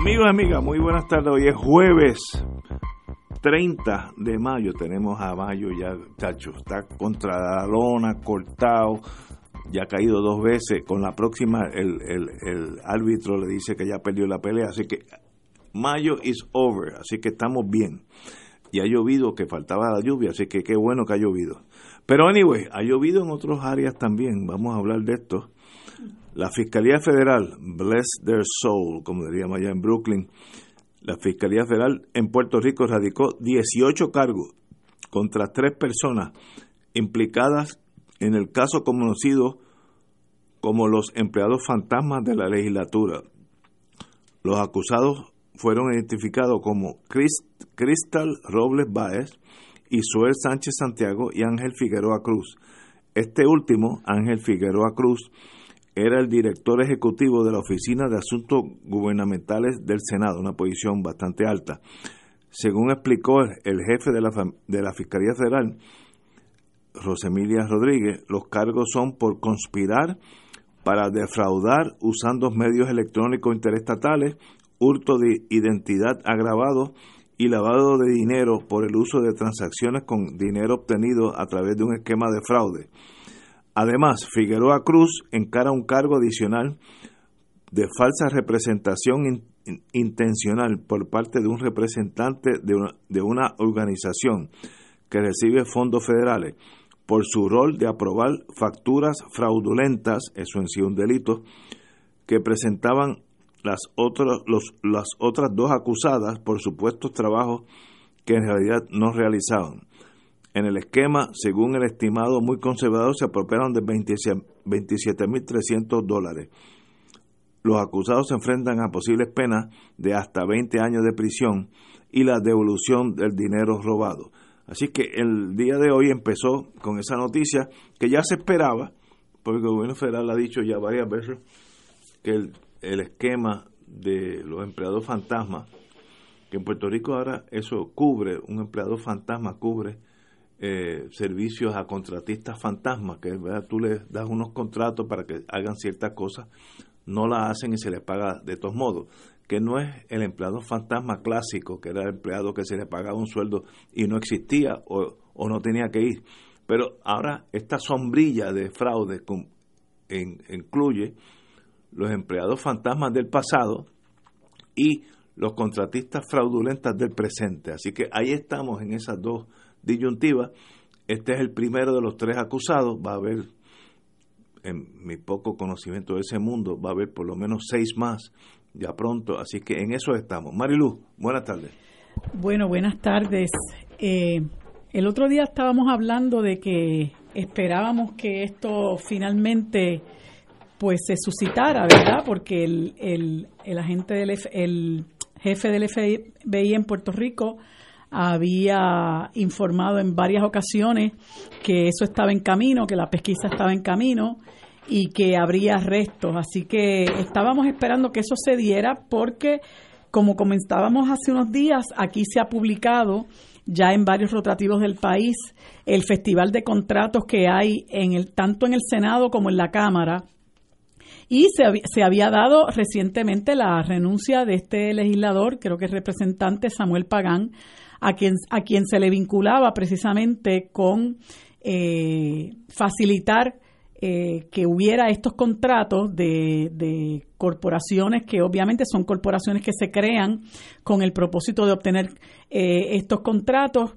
Amigos y amigas, muy buenas tardes. Hoy es jueves 30 de mayo. Tenemos a mayo ya, chacho. Está contra la lona, cortado. Ya ha caído dos veces. Con la próxima, el, el, el árbitro le dice que ya perdió la pelea. Así que mayo is over. Así que estamos bien. Y ha llovido, que faltaba la lluvia. Así que qué bueno que ha llovido. Pero, anyway, ha llovido en otras áreas también. Vamos a hablar de esto. La Fiscalía Federal, bless their soul, como diríamos allá en Brooklyn, la Fiscalía Federal en Puerto Rico radicó 18 cargos contra tres personas implicadas en el caso conocido como los empleados fantasmas de la legislatura. Los acusados fueron identificados como Cristal Robles Báez, Isuel Sánchez Santiago y Ángel Figueroa Cruz. Este último, Ángel Figueroa Cruz, era el director ejecutivo de la Oficina de Asuntos Gubernamentales del Senado, una posición bastante alta. Según explicó el jefe de la, de la Fiscalía Federal, Rosemilia Rodríguez, los cargos son por conspirar para defraudar usando medios electrónicos interestatales, hurto de identidad agravado y lavado de dinero por el uso de transacciones con dinero obtenido a través de un esquema de fraude. Además, Figueroa Cruz encara un cargo adicional de falsa representación intencional por parte de un representante de una, de una organización que recibe fondos federales por su rol de aprobar facturas fraudulentas, eso en sí un delito, que presentaban las, otras los, las otras dos acusadas por supuestos trabajos que en realidad no realizaban. En el esquema, según el estimado muy conservador, se apropiaron de 27.300 dólares. Los acusados se enfrentan a posibles penas de hasta 20 años de prisión y la devolución del dinero robado. Así que el día de hoy empezó con esa noticia que ya se esperaba, porque el gobierno federal ha dicho ya varias veces que el, el esquema de los empleados fantasmas, que en Puerto Rico ahora eso cubre, un empleado fantasma cubre eh, servicios a contratistas fantasmas, que ¿verdad? tú les das unos contratos para que hagan ciertas cosas, no la hacen y se les paga de todos modos, que no es el empleado fantasma clásico, que era el empleado que se le pagaba un sueldo y no existía o, no tenía que ir. Pero ahora esta sombrilla de fraude en, incluye los empleados fantasmas del pasado y los contratistas fraudulentas del presente. Así que ahí estamos en esas dos disyuntiva. Este es el primero de los tres acusados. Va a haber, en mi poco conocimiento de ese mundo, va a haber por lo menos seis más ya pronto. Así que en eso estamos. Marilu, buenas tardes. Bueno, buenas tardes. Eh, el otro día estábamos hablando de que esperábamos que esto finalmente pues se suscitara, ¿verdad? Porque el, el, el agente del el jefe del FBI en Puerto Rico había informado en varias ocasiones que eso estaba en camino, que la pesquisa estaba en camino y que habría arrestos. Así que estábamos esperando que eso se diera porque, como comentábamos hace unos días, aquí se ha publicado ya en varios rotativos del país el festival de contratos que hay en el tanto en el Senado como en la Cámara y se, se, había dado recientemente la renuncia de este legislador, creo que es representante Samuel Pagán, a quien, a quien se le vinculaba precisamente con eh, facilitar eh, que hubiera estos contratos de, de, corporaciones que obviamente son corporaciones que se crean con el propósito de obtener eh, estos contratos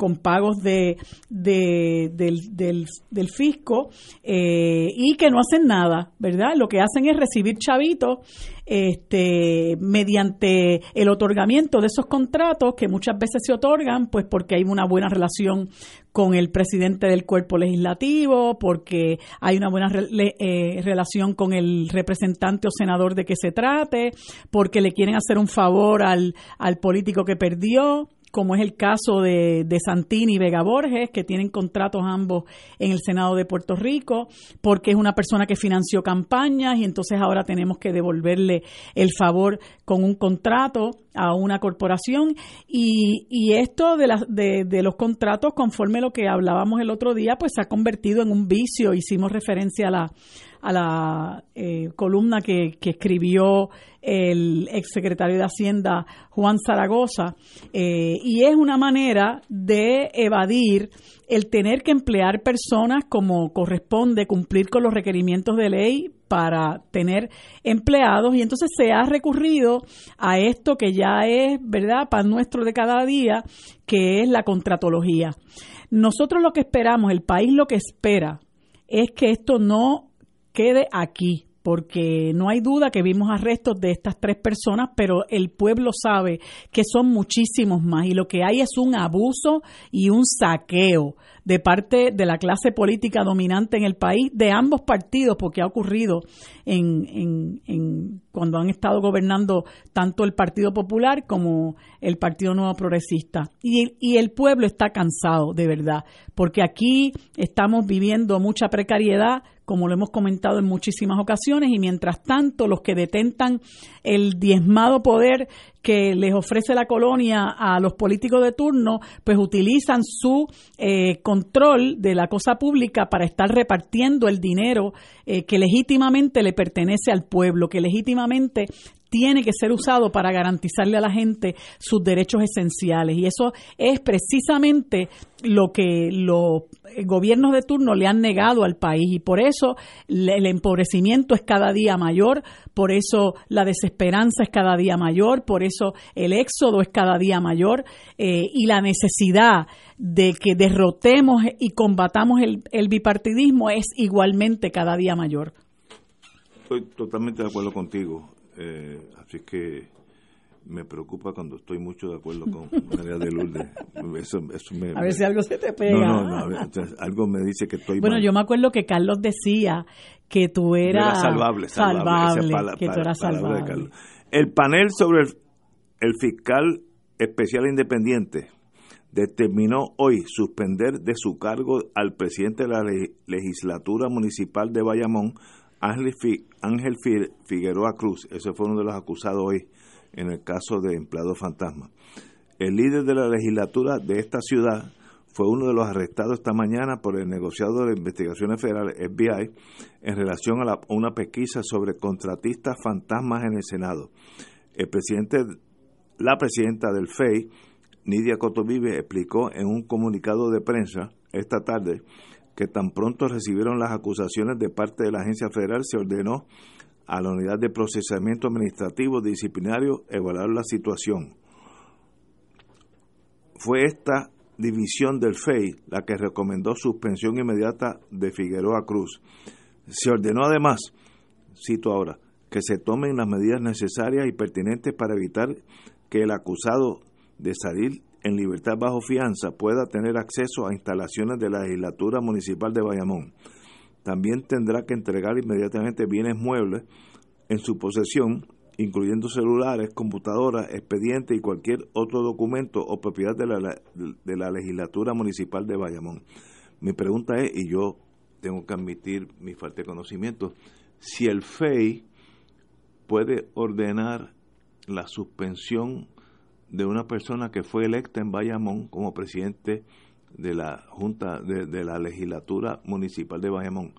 con pagos de, del, del, fisco eh, y que no hacen nada, ¿verdad? Lo que hacen es recibir chavitos este, mediante el otorgamiento de esos contratos que muchas veces se otorgan pues porque hay una buena relación con el presidente del cuerpo legislativo, porque hay una buena eh, relación con el representante o senador de que se trate, porque le quieren hacer un favor al, al político que perdió como es el caso de, de, Santini y Vega Borges, que tienen contratos ambos en el Senado de Puerto Rico, porque es una persona que financió campañas y entonces ahora tenemos que devolverle el favor con un contrato a una corporación. Y, y esto de, las de, de los contratos, conforme lo que hablábamos el otro día, pues se ha convertido en un vicio. Hicimos referencia a la, a la eh, columna que, que, escribió el exsecretario de Hacienda Juan Zaragoza, eh, y es una manera de evadir el tener que emplear personas como corresponde, cumplir con los requerimientos de ley para tener empleados y entonces se ha recurrido a esto que ya es, ¿verdad?, pan nuestro de cada día, que es la contratología. Nosotros lo que esperamos, el país lo que espera es que esto no quede aquí, porque no hay duda que vimos arrestos de estas tres personas, pero el pueblo sabe que son muchísimos más y lo que hay es un abuso y un saqueo de parte de la clase política dominante en el país, de ambos partidos, porque ha ocurrido en, en, cuando han estado gobernando tanto el Partido Popular como el Partido Nuevo Progresista. Y, y el pueblo está cansado, de verdad, porque aquí estamos viviendo mucha precariedad, como lo hemos comentado en muchísimas ocasiones, y mientras tanto los que detentan el diezmado poder que les ofrece la colonia a los políticos de turno, pues utilizan su eh, control de la cosa pública para estar repartiendo el dinero eh, que legítimamente le pertenece al pueblo, que legítimamente tiene que ser usado para garantizarle a la gente sus derechos esenciales. Y eso es precisamente lo que los gobiernos de turno le han negado al país. Y por eso el empobrecimiento es cada día mayor, por eso la desesperanza es cada día mayor, por eso el éxodo es cada día mayor eh, y la necesidad de que derrotemos y combatamos el, el bipartidismo es igualmente cada día mayor. Estoy totalmente de acuerdo contigo. Eh, así que me preocupa cuando estoy mucho de acuerdo con María de Lourdes. a ver si algo se te pega. No, no, algo me dice que estoy Bueno, yo me acuerdo que Carlos decía que tú eras salvable, salvable, que tú eras salvable. El panel sobre el, fiscal especial independiente determinó hoy suspender de su cargo al presidente de la legislatura municipal de Bayamón, Ángel, Figueroa Cruz, ese fue uno de los acusados hoy en el caso de empleado fantasma. El líder de la legislatura de esta ciudad fue uno de los arrestados esta mañana por el negociado de investigaciones federales FBI en relación a, una pesquisa sobre contratistas fantasmas en el Senado. El presidente, la presidenta del FEI, Nidia Cotovive, explicó en un comunicado de prensa esta tarde que tan pronto recibieron las acusaciones de parte de la agencia federal, se ordenó a la unidad de procesamiento administrativo disciplinario evaluar la situación. Fue esta división del FEI la que recomendó suspensión inmediata de Figueroa Cruz. Se ordenó además, cito ahora, que se tomen las medidas necesarias y pertinentes para evitar que el acusado de salir en libertad bajo fianza pueda tener acceso a instalaciones de la legislatura municipal de Bayamón. También tendrá que entregar inmediatamente bienes muebles en su posesión, incluyendo celulares, computadoras, expedientes y cualquier otro documento o propiedad de la, de la legislatura municipal de Bayamón. Mi pregunta es, y yo tengo que admitir mi falta de conocimiento, si el FEI puede ordenar la suspensión de una persona que fue electa en Bayamón como presidente de la Junta de, la Legislatura Municipal de Bayamón.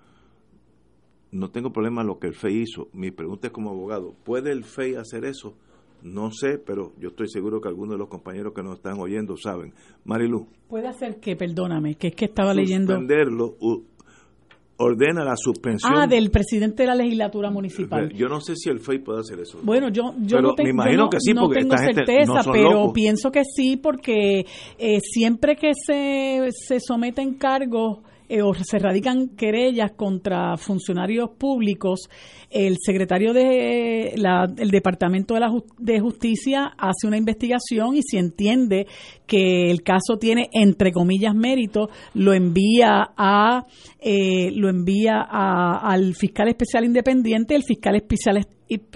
No tengo problema lo que el FEI hizo. Mi pregunta es como abogado, ¿puede el FEI hacer eso? No sé, pero yo estoy seguro que algunos de los compañeros que nos están oyendo saben. Marilu. Puede hacer que, perdóname, que es que estaba leyendo. Suspenderlo, ordena la suspensión. Ah, del presidente de la legislatura municipal. Yo no sé si el FEI puede hacer eso. Bueno, yo, yo no, tengo, certeza, pero pienso que sí, porque eh, siempre que se, se someten cargos eh, o se radican querellas contra funcionarios públicos, el secretario de la, el Departamento de, la, de Justicia hace una investigación y si entiende que el caso tiene entre comillas mérito, lo envía a eh, lo envía al fiscal especial independiente, el fiscal especial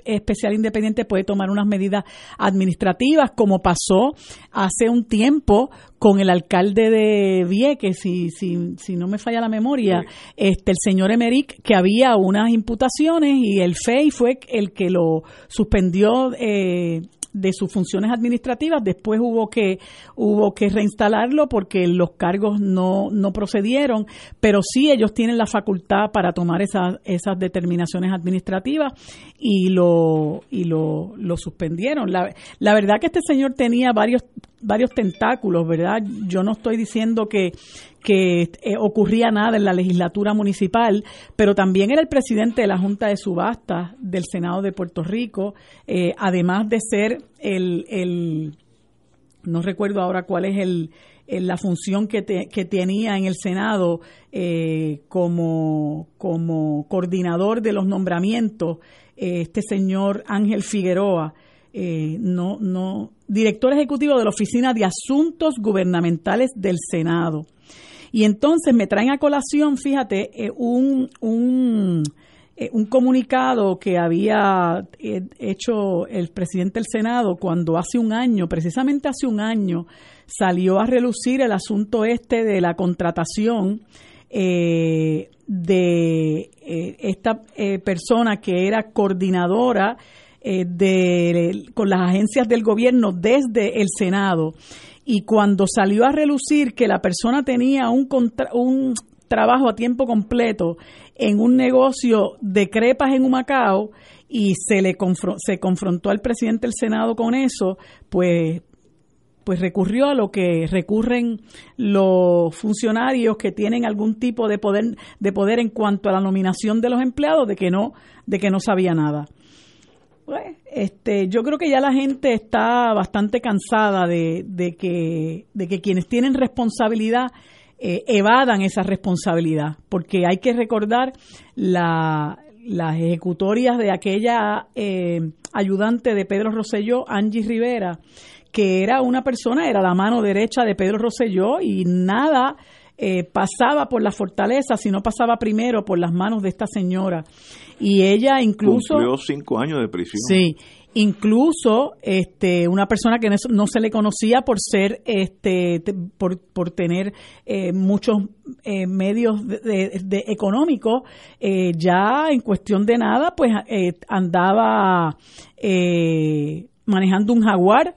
especial independiente puede tomar unas medidas administrativas, como pasó hace un tiempo con el alcalde de Vieques, si, si, si no me falla la memoria, este el señor Emerick, que había unas imputaciones y el FEI fue el que lo suspendió eh, de sus funciones administrativas, después hubo que hubo que reinstalarlo porque los cargos no, no procedieron, pero sí ellos tienen la facultad para tomar esas, esas determinaciones administrativas y lo y lo, lo suspendieron. La, la verdad que este señor tenía varios varios tentáculos, ¿verdad? Yo no estoy diciendo que, que eh, ocurría nada en la legislatura municipal, pero también era el presidente de la Junta de Subastas del Senado de Puerto Rico, eh, además de ser el, el, no recuerdo ahora cuál es el, la función que, que, tenía en el Senado eh, como, como coordinador de los nombramientos, este señor Ángel Figueroa, eh, no, no, director ejecutivo de la Oficina de Asuntos Gubernamentales del Senado. Y entonces me traen a colación, fíjate, eh, un, un, eh, un, comunicado que había hecho el presidente del Senado cuando hace un año, precisamente hace un año, salió a relucir el asunto este de la contratación de esta persona que era coordinadora eh, de, con las agencias del gobierno desde el Senado. Y cuando salió a relucir que la persona tenía un, un trabajo a tiempo completo en un negocio de crepas en Humacao y se le se confrontó al presidente del Senado con eso, pues pues recurrió a lo que recurren los funcionarios que tienen algún tipo de poder de poder en cuanto a la nominación de los empleados de que no de que no sabía nada. Pues, este, yo creo que ya la gente está bastante cansada de, de, que, de que quienes tienen responsabilidad eh, evadan esa responsabilidad, porque hay que recordar la, las ejecutorias de aquella eh, ayudante de Pedro Rosselló, Angie Rivera, que era una persona, era la mano derecha de Pedro Rosselló y nada eh, pasaba por la fortaleza, sino pasaba primero por las manos de esta señora. Y ella incluso... Cumplió cinco años de prisión. Sí, incluso este una persona que no, se le conocía por ser este por, por tener eh, muchos eh, medios de, económicos ya en cuestión de nada pues andaba manejando un jaguar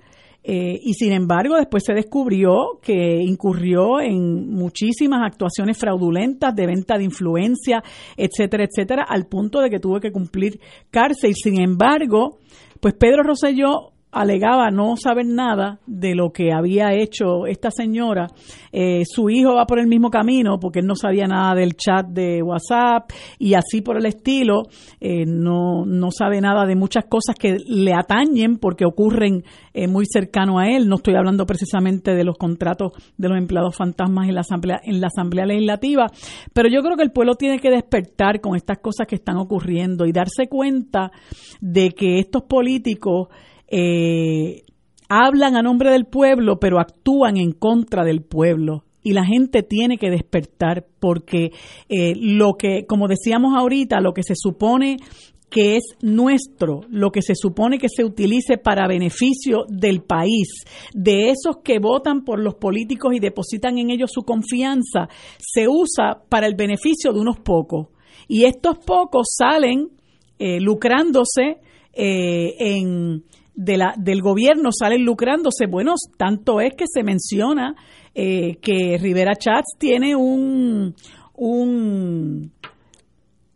eh, y sin embargo, después se descubrió que incurrió en muchísimas actuaciones fraudulentas de venta de influencia, etcétera, etcétera, al punto de que tuvo que cumplir cárcel. Sin embargo, pues Pedro Rosselló alegaba no saber nada de lo que había hecho esta señora. Eh, su hijo va por el mismo camino porque él no sabía nada del chat de WhatsApp y así por el estilo. Eh, no, no sabe nada de muchas cosas que le atañen porque ocurren eh, muy cercano a él. No estoy hablando precisamente de los contratos de los empleados fantasmas en la asamblea, en la asamblea legislativa, pero yo creo que el pueblo tiene que despertar con estas cosas que están ocurriendo y darse cuenta de que estos políticos eh, hablan a nombre del pueblo, pero actúan en contra del pueblo. Y la gente tiene que despertar porque eh, lo que, como decíamos ahorita, lo que se supone que es nuestro, lo que se supone que se utilice para beneficio del país, de esos que votan por los políticos y depositan en ellos su confianza, se usa para el beneficio de unos pocos. Y estos pocos salen eh, lucrándose en de la, del gobierno salen lucrándose. Bueno, tanto es que se menciona eh, que Rivera Chats tiene un, un,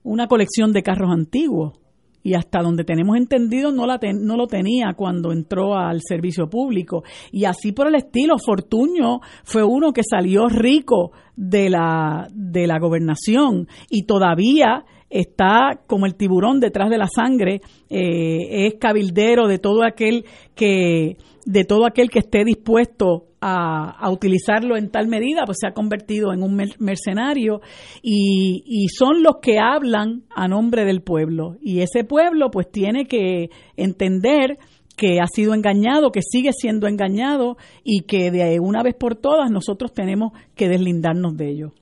una colección de carros antiguos y hasta donde tenemos entendido no, la no lo tenía cuando entró al servicio público. Y así por el estilo, Fortuño fue uno que salió rico de la, de la gobernación y todavía está como el tiburón detrás de la sangre, eh, es cabildero de todo aquel que de todo aquel que esté dispuesto a, utilizarlo en tal medida, pues se ha convertido en un mercenario y, y, son los que hablan a nombre del pueblo. Y ese pueblo pues tiene que entender que ha sido engañado, que sigue siendo engañado y que de una vez por todas nosotros tenemos que deslindarnos de ello.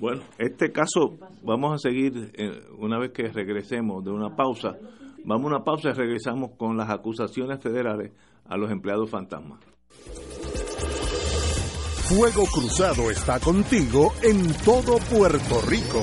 Bueno, este caso vamos a seguir eh, una vez que regresemos de una pausa. Vamos a una pausa y regresamos con las acusaciones federales a los empleados fantasmas. Fuego Cruzado está contigo en todo Puerto Rico.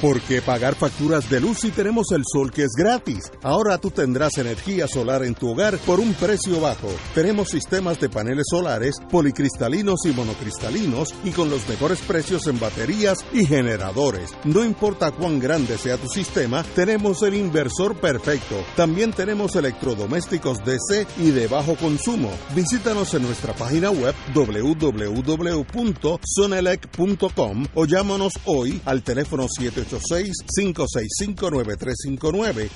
¿Por qué pagar facturas de luz si tenemos el sol que es gratis? Ahora tú tendrás energía solar en tu hogar por un precio bajo. Tenemos sistemas de paneles solares, policristalinos y monocristalinos y con los mejores precios en baterías y generadores. No importa cuán grande sea tu sistema, tenemos el inversor perfecto. También tenemos electrodomésticos DC y de bajo consumo. Visítanos en nuestra página web www.sonelec.com o llámanos hoy al teléfono 7 786-565-9359.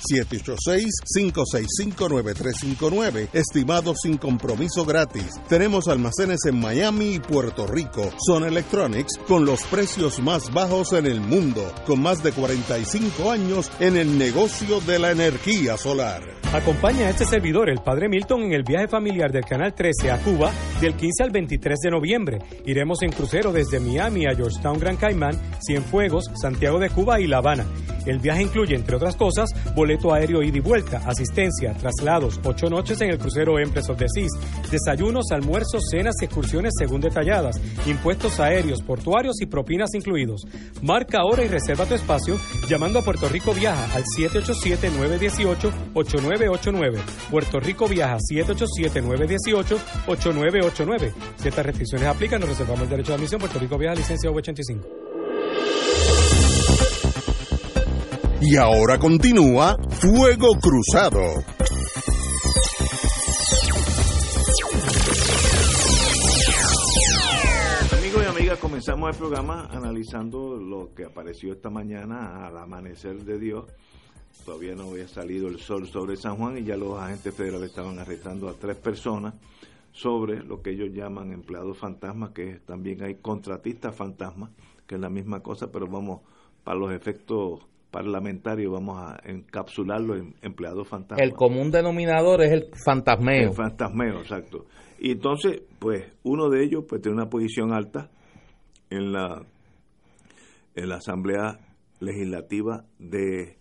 786-565-9359. Estimado sin compromiso gratis. Tenemos almacenes en Miami y Puerto Rico. Son Electronics con los precios más bajos en el mundo. Con más de 45 años en el negocio de la energía solar. Acompaña a este servidor, el Padre Milton, en el viaje familiar del Canal 13 a Cuba del 15 al 23 de noviembre. Iremos en crucero desde Miami a Georgetown, Gran Caimán, Cienfuegos, Santiago de Cuba y La Habana. El viaje incluye, entre otras cosas, boleto aéreo ida y vuelta, asistencia, traslados, ocho noches en el crucero Empress of the Seas, desayunos, almuerzos, cenas y excursiones según detalladas, impuestos aéreos, portuarios y propinas incluidos. Marca ahora y reserva tu espacio llamando a Puerto Rico Viaja al 787-918-8989. Puerto Rico Viaja 787-918-8989. Si estas restricciones aplican, nos reservamos el derecho de admisión. Puerto Rico Viaja, licencia V85. Y ahora continúa Fuego Cruzado. Amigos y amigas, comenzamos el programa analizando lo que apareció esta mañana al amanecer de Dios. Todavía no había salido el sol sobre San Juan y ya los agentes federales estaban arrestando a tres personas sobre lo que ellos llaman empleados fantasmas, que también hay contratistas fantasmas, que es la misma cosa, pero vamos, para los efectos parlamentario vamos a encapsularlo en empleados fantasma. El común denominador es el fantasmeo. El fantasmeo, exacto. Y entonces, pues, uno de ellos pues tiene una posición alta en la en la Asamblea Legislativa de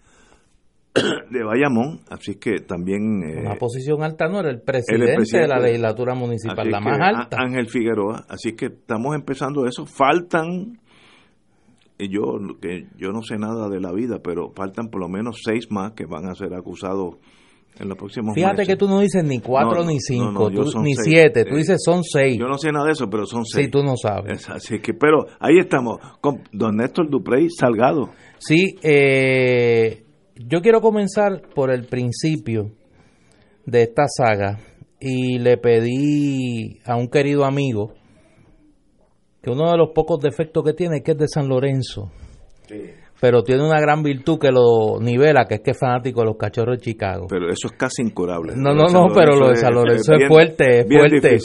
de Bayamón, así que también... Eh, una posición alta no era el presidente, de la legislatura municipal, la más alta. Ángel Figueroa, así que estamos empezando eso. Faltan yo que yo no sé nada de la vida, pero faltan por lo menos seis más que van a ser acusados en los próximos Fíjate que tú no dices ni cuatro ni cinco, ni siete, tú dices son seis. Yo no sé nada de eso, pero son seis. Sí, tú no sabes. así que, pero ahí estamos con don Néstor Duprey Salgado. Sí, eh, yo quiero comenzar por el principio de esta saga y le pedí a un querido amigo que uno de los pocos defectos que tiene es que es de San Lorenzo. Pero tiene una gran virtud que lo nivela, que es que es fanático de los cachorros de Chicago. Pero eso es casi incurable. No, no, no, pero lo de San Lorenzo es, fuerte, es fuerte.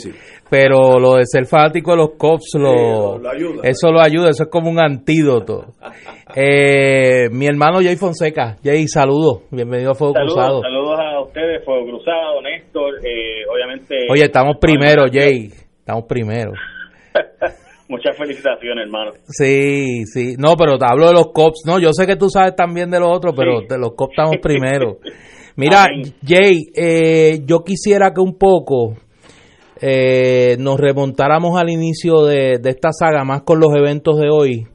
Pero lo de ser fanático de los Cops, lo, eso lo ayuda, eso es como un antídoto. eh, mi hermano Jay Fonseca, Jay, saludos, bienvenido a Fuego Cruzado. Saludos a a ustedes, Fuego Cruzado, Néstor, eh, obviamente... Oye, estamos primero, Jay, estamos primero. Muchas felicitaciones, hermano. Sí, sí. No, pero te hablo de los cops. No, yo sé que tú sabes también de los otros, pero de los cops estamos primero. Mira, Jay, eh, yo quisiera que un poco eh, nos remontáramos al inicio de, esta saga, más con los eventos de hoy.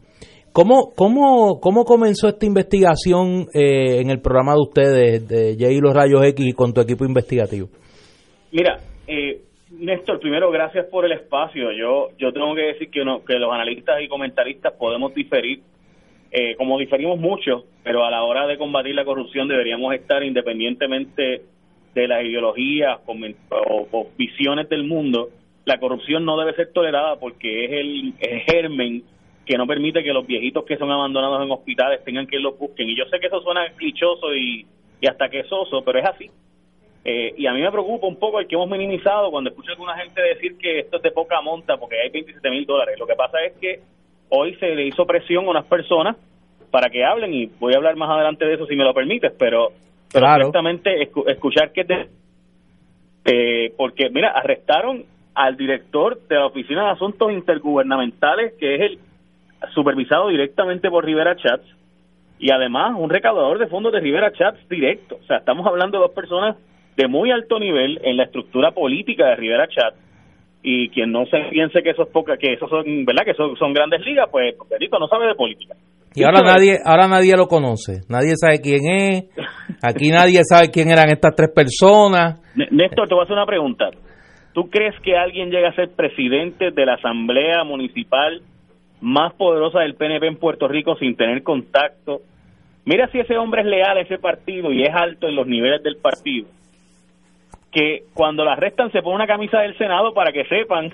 ¿Cómo, cómo, cómo comenzó esta investigación eh, en el programa de ustedes, de Jay y los Rayos X, y con tu equipo investigativo? Mira, eh, Néstor, primero gracias por el espacio. Yo yo tengo que decir que, los analistas y comentaristas podemos diferir, eh, como diferimos mucho, pero a la hora de combatir la corrupción deberíamos estar independientemente de las ideologías o, visiones del mundo. La corrupción no debe ser tolerada porque es el, germen que no permite que los viejitos que son abandonados en hospitales tengan que los busquen. Y yo sé que eso suena clichoso y hasta quesoso, pero es así. Eh, y a mí me preocupa un poco el que hemos minimizado cuando escucho a alguna gente decir que esto es de poca monta porque hay 27 mil dólares. Lo que pasa es que hoy se le hizo presión a unas personas para que hablen y voy a hablar más adelante de eso si me lo permites, pero, pero escuchar que de, eh, porque mira, arrestaron al director de la Oficina de Asuntos Intergubernamentales, que es el supervisado directamente por Rivera Chats, y además un recaudador de fondos de Rivera Chats directo. O sea, estamos hablando de dos personas de muy alto nivel en la estructura política de Rivera Chat. Y quien no se piense que eso es poca que eso son verdad que son, son grandes ligas pues Benito no sabe de política. Y ahora nadie ahora nadie lo conoce. Nadie sabe quién es. Aquí nadie sabe quién eran estas tres personas. Néstor te voy a hacer una pregunta. ¿tú crees que alguien llega a ser presidente de la asamblea municipal más poderosa del PNP en Puerto Rico sin tener contacto mira si ese hombre es leal a ese partido y es alto en los niveles del partido que cuando la arrestan se pone una camisa del Senado para que sepan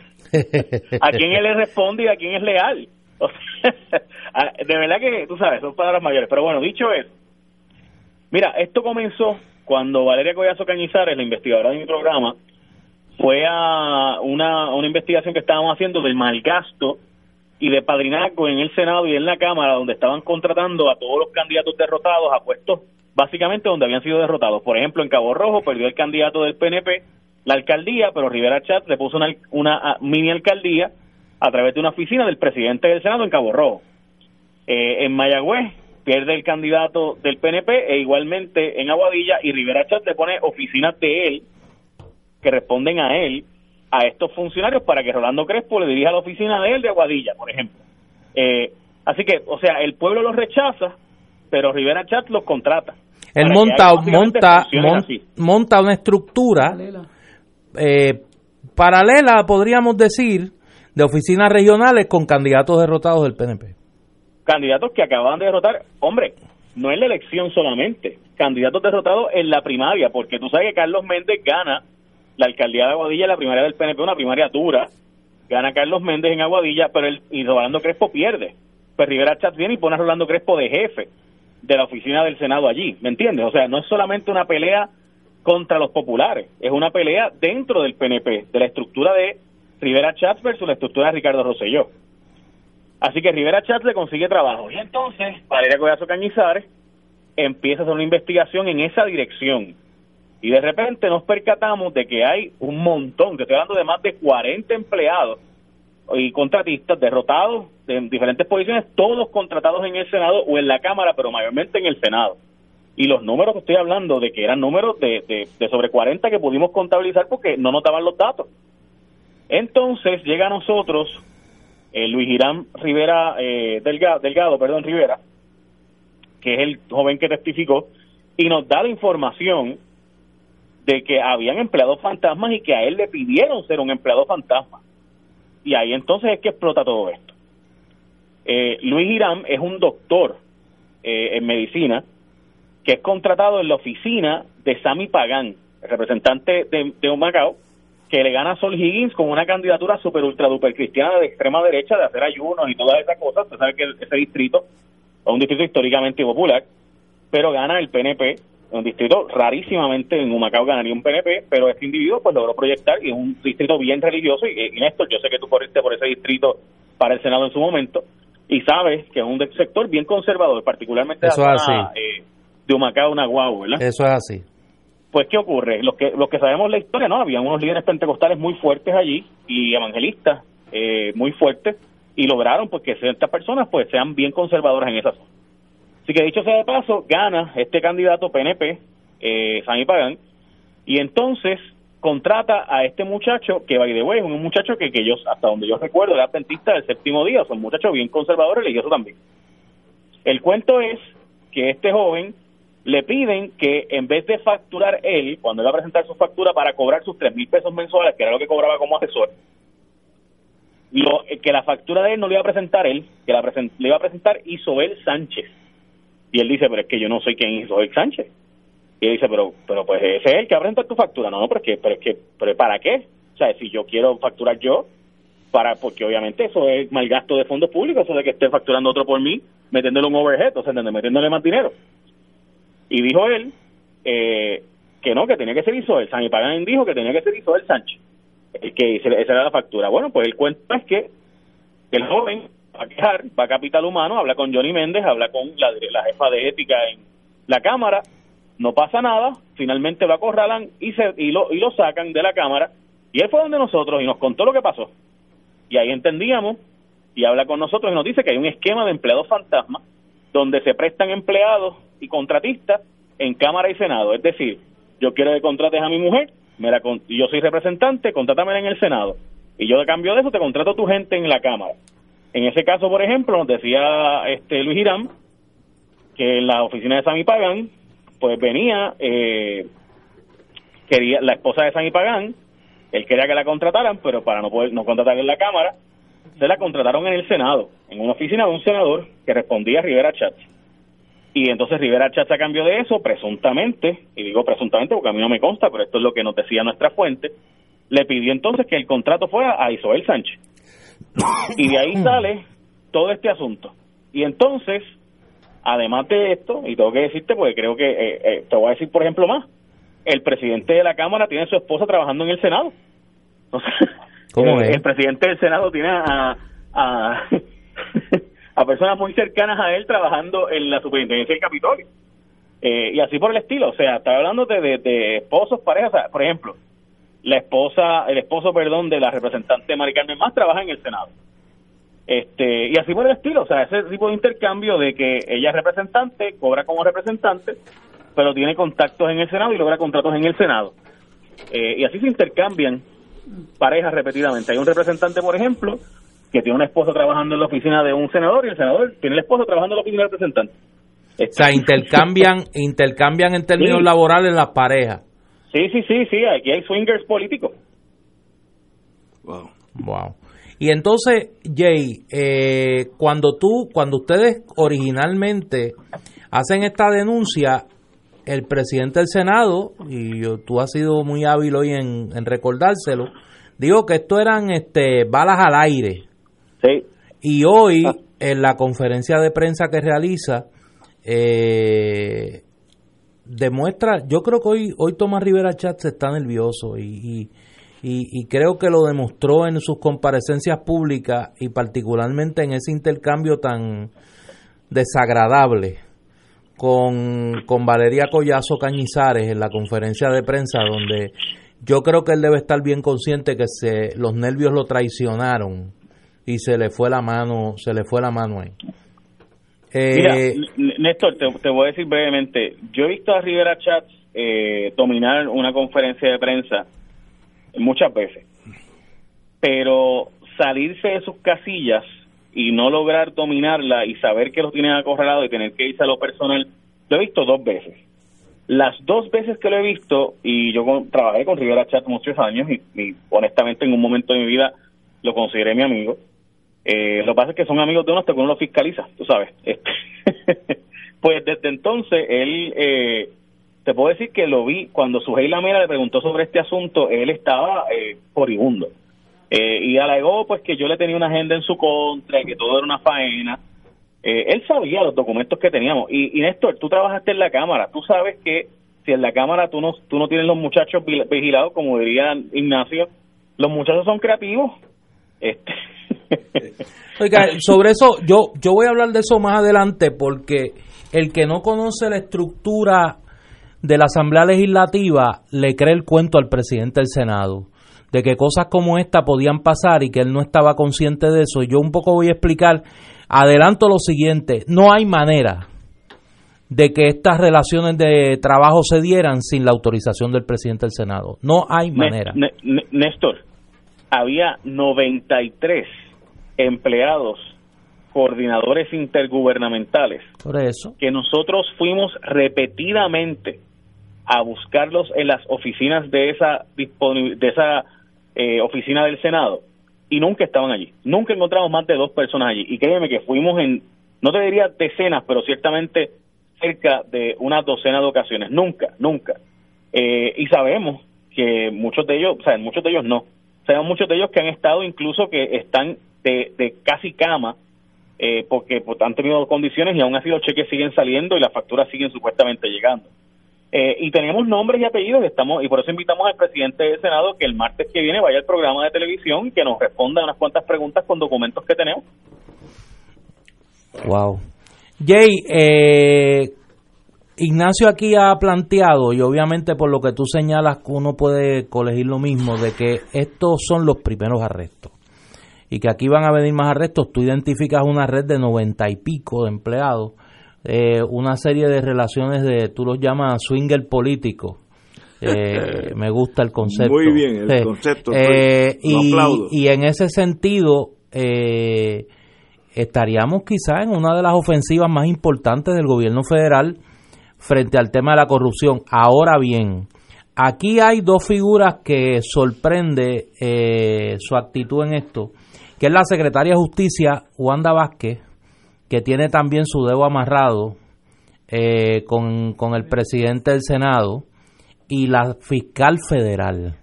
a quién él le responde y a quién es leal. de verdad que, tú sabes, son palabras mayores. Pero bueno, dicho eso, mira, esto comenzó cuando Valeria Collazo Cañizares, la investigadora de mi programa, fue a una, una investigación que estábamos haciendo del malgasto y de padrinazgo en el Senado y en la Cámara, donde estaban contratando a todos los candidatos derrotados a puestos básicamente donde habían sido derrotados. Por ejemplo, en Cabo Rojo perdió el candidato del PNP la alcaldía, pero Rivera Chat le puso una, una ah, mini alcaldía a través de una oficina del presidente del Senado en Cabo Rojo. Eh, en Mayagüez pierde el candidato del PNP e igualmente en Aguadilla y Rivera Chat le pone oficinas de él que responden a él, a estos funcionarios para que Rolando Crespo le dirija la oficina de él de Aguadilla, por ejemplo. Eh, así que, o sea, el pueblo lo rechaza, pero Rivera Chat los contrata. Él monta, monta, monta una estructura eh, paralela, podríamos decir, de oficinas regionales con candidatos derrotados del PNP. Candidatos que acaban de derrotar, hombre, no en la elección solamente, candidatos derrotados en la primaria, porque tú sabes que Carlos Méndez gana la alcaldía de Aguadilla, la primaria del PNP, una primaria dura, gana Carlos Méndez en Aguadilla, pero el, y Rolando Crespo pierde. Pues Rivera Chat viene y pone a Rolando Crespo de jefe de la oficina del Senado allí, ¿me entiendes? O sea, no es solamente una pelea contra los populares, es una pelea dentro del PNP, de la estructura de Rivera Chats versus la estructura de Ricardo Rosselló. Así que Rivera Chats le consigue trabajo. Y entonces, Valeria Collazo Cañizares empieza a hacer una investigación en esa dirección. Y de repente nos percatamos de que hay un montón, que estoy hablando de más de 40 empleados y contratistas derrotados en diferentes posiciones, todos contratados en el Senado o en la Cámara, pero mayormente en el Senado. Y los números que estoy hablando de que eran números de, de, sobre 40 que pudimos contabilizar porque no notaban los datos. Entonces llega a nosotros eh, Luis Girán Rivera eh, Delgado, Delgado, perdón, Rivera, que es el joven que testificó, y nos da la información de que habían empleados fantasmas y que a él le pidieron ser un empleado fantasma. Y ahí entonces es que explota todo esto. Eh, Luis Irán es un doctor eh, en medicina que es contratado en la oficina de Sami Pagán, el representante de, de Macao, que le gana a Sol Higgins con una candidatura super ultra duper cristiana de extrema derecha de hacer ayunos y todas esas cosas. Usted sabe que ese distrito es un distrito históricamente popular, pero gana el PNP un distrito rarísimamente en Humacao ganaría un PNP, pero este individuo pues logró proyectar y es un distrito bien religioso y, y Néstor, yo sé que tú corriste por ese distrito para el Senado en su momento y sabes que es un sector bien conservador, particularmente Eso de, eh, de Humacao, Nahuatl, ¿verdad? Eso es así. Pues, ¿qué ocurre? Los que, los que sabemos la historia, ¿no? Había unos líderes pentecostales muy fuertes allí y evangelistas eh, muy fuertes y lograron pues que ciertas personas pues sean bien conservadoras en esa zona. Así que dicho sea de paso, gana este candidato PNP, eh, Sami Pagán, y entonces contrata a este muchacho, que by the way es un muchacho que, que yo, hasta donde yo recuerdo, era adventista del séptimo día, o sea, un muchacho bien conservador religioso también. El cuento es que este joven le piden que en vez de facturar él, cuando él va a presentar su factura para cobrar sus tres mil pesos mensuales, que era lo que cobraba como asesor, lo, eh, que la factura de él no le iba a presentar él, que la le iba a presentar Isobel Sánchez. Y él dice, pero es que yo no soy quien Isobel Sánchez. Y él dice, pero, pero pues ese es el que va a presentar tu factura. No, no, pero es que, pero es que, pero ¿para qué? O sea, si yo quiero facturar yo, para porque obviamente eso es mal gasto de fondos públicos, eso de que esté facturando otro por mí, metiéndole un overhead, o sea, metiéndole más dinero. Y dijo él eh, que no, que tenía que ser Isobel. San Pagán dijo que tenía que ser Isobel Sánchez que esa era la factura. Bueno, pues el cuento es que el joven va a quejar, va a Capital Humano, habla con Johnny Méndez, habla con la, la jefa de ética en la Cámara, no pasa nada, finalmente lo acorralan y, se, y, lo, y lo sacan de la Cámara, y él fue donde nosotros y nos contó lo que pasó. Y ahí entendíamos, y habla con nosotros y nos dice que hay un esquema de empleados fantasma donde se prestan empleados y contratistas en Cámara y Senado. Es decir, yo quiero que contrates a mi mujer, yo soy representante, contrátame en el Senado. Y yo de cambio de eso te contrato a tu gente en la Cámara. En ese caso, por ejemplo, nos decía este Luis Irán que en la oficina de Sami Pagán, pues venía, eh, quería la esposa de Sami Pagán, él quería que la contrataran, pero para no poder no contratar en la Cámara, se la contrataron en el Senado, en una oficina de un senador que respondía a Rivera Chatz. Y entonces Rivera Chacha cambió de eso, presuntamente, y digo presuntamente porque a mí no me consta, pero esto es lo que nos decía nuestra fuente, le pidió entonces que el contrato fuera a Isabel Sánchez. Y de ahí sale todo este asunto. Y entonces, además de esto, y tengo que decirte, porque creo que, eh, eh, te voy a decir por ejemplo más, el presidente de la Cámara tiene a su esposa trabajando en el Senado. ¿Cómo es? El presidente del Senado tiene a, a a personas muy cercanas a él trabajando en la superintendencia del Capitolio. Eh, y así por el estilo, o sea, está hablando de, de, esposos, parejas, por ejemplo, la esposa, el esposo, perdón, de la representante Mari Carmen Más trabaja en el Senado. Este, y así por el estilo, o sea, ese tipo de intercambio de que ella es representante, cobra como representante, pero tiene contactos en el Senado y logra contratos en el Senado. Eh, y así se intercambian parejas repetidamente. Hay un representante, por ejemplo, que tiene una esposa trabajando en la oficina de un senador y el senador tiene el esposo trabajando en la oficina del representante. O sea, intercambian, intercambian en términos laborales las parejas. Sí, sí, sí, sí, aquí hay swingers políticos. Wow. Wow. Y entonces, Jay, eh, cuando tú, cuando ustedes originalmente hacen esta denuncia, el presidente del Senado, y tú has sido muy hábil hoy en, en recordárselo, digo que esto eran este, balas al aire. Y hoy, ah. en la conferencia de prensa que realiza, eh, demuestra, yo creo que hoy, hoy Tomás Rivera Chatz está nervioso y, y, creo que lo demostró en sus comparecencias públicas y particularmente en ese intercambio tan desagradable con, con Valeria Collazo Cañizares en la conferencia de prensa donde yo creo que él debe estar bien consciente que se, los nervios lo traicionaron y se le fue la mano, se le fue la mano ahí. Mira, eh, Néstor, te, voy a decir brevemente, yo he visto a Rivera Chats eh, dominar una conferencia de prensa muchas veces, pero salirse de sus casillas y no lograr dominarla y saber que lo tienen acorralado y tener que irse a lo personal, lo he visto dos veces. Las dos veces que lo he visto, y yo trabajé con Rivera Chat muchos años y honestamente en un momento de mi vida lo consideré mi amigo, eh, lo que pasa es que son amigos de uno hasta que uno lo fiscaliza, tú sabes. Este, pues desde entonces él, eh, te puedo decir que lo vi cuando Sujei Lamera le preguntó sobre este asunto, él estaba eh, furibundo. Eh, y alegó pues que yo le tenía una agenda en su contra, que todo era una faena. Eh, él sabía los documentos que teníamos. Y, y Néstor, tú trabajaste en la Cámara, tú sabes que si en la Cámara tú no, tú no tienes los muchachos vigilados, como diría Ignacio, los muchachos son creativos. Este, Oiga, sobre eso, yo, yo voy a hablar de eso más adelante porque el que no conoce la estructura de la Asamblea Legislativa le cree el cuento al presidente del Senado de que cosas como esta podían pasar y que él no estaba consciente de eso. Yo un poco voy a explicar, adelanto lo siguiente, no hay manera de que estas relaciones de trabajo se dieran sin la autorización del presidente del Senado. No hay manera. Néstor, había 93 empleados coordinadores intergubernamentales Por eso. que nosotros fuimos repetidamente a buscarlos en las oficinas de esa de esa eh, oficina del Senado y nunca estaban allí. Nunca encontramos más de dos personas allí. Y créeme que fuimos en, no te diría decenas, pero ciertamente cerca de una docena de ocasiones. Nunca, nunca. Eh, y sabemos que muchos de ellos, o sea, muchos de ellos no. Sabemos muchos de ellos que han estado incluso que están de, de casi cama eh, porque pues, han tenido condiciones y aún así los cheques siguen saliendo y las facturas siguen supuestamente llegando. Eh, y tenemos nombres y apellidos y, estamos, y por eso invitamos al presidente del Senado que el martes que viene vaya al programa de televisión y que nos responda unas cuantas preguntas con documentos que tenemos. Wow. Jay, eh, Ignacio aquí ha planteado, y obviamente por lo que tú señalas, uno puede colegir lo mismo, de que estos son los primeros arrestos y que aquí van a venir más arrestos. Tú identificas una red de noventa y pico de empleados eh, una serie de relaciones de, tú los llamas swinger político. Eh, me gusta el concepto. Muy bien, el concepto. Eh, y, y, en ese sentido, estaríamos quizás en una de las ofensivas más importantes del gobierno federal frente al tema de la corrupción. Ahora bien, aquí hay dos figuras que sorprende su actitud en esto, que es la secretaria de Justicia, Wanda Vázquez, que tiene también su dedo amarrado eh, con, el presidente del Senado y la fiscal federal.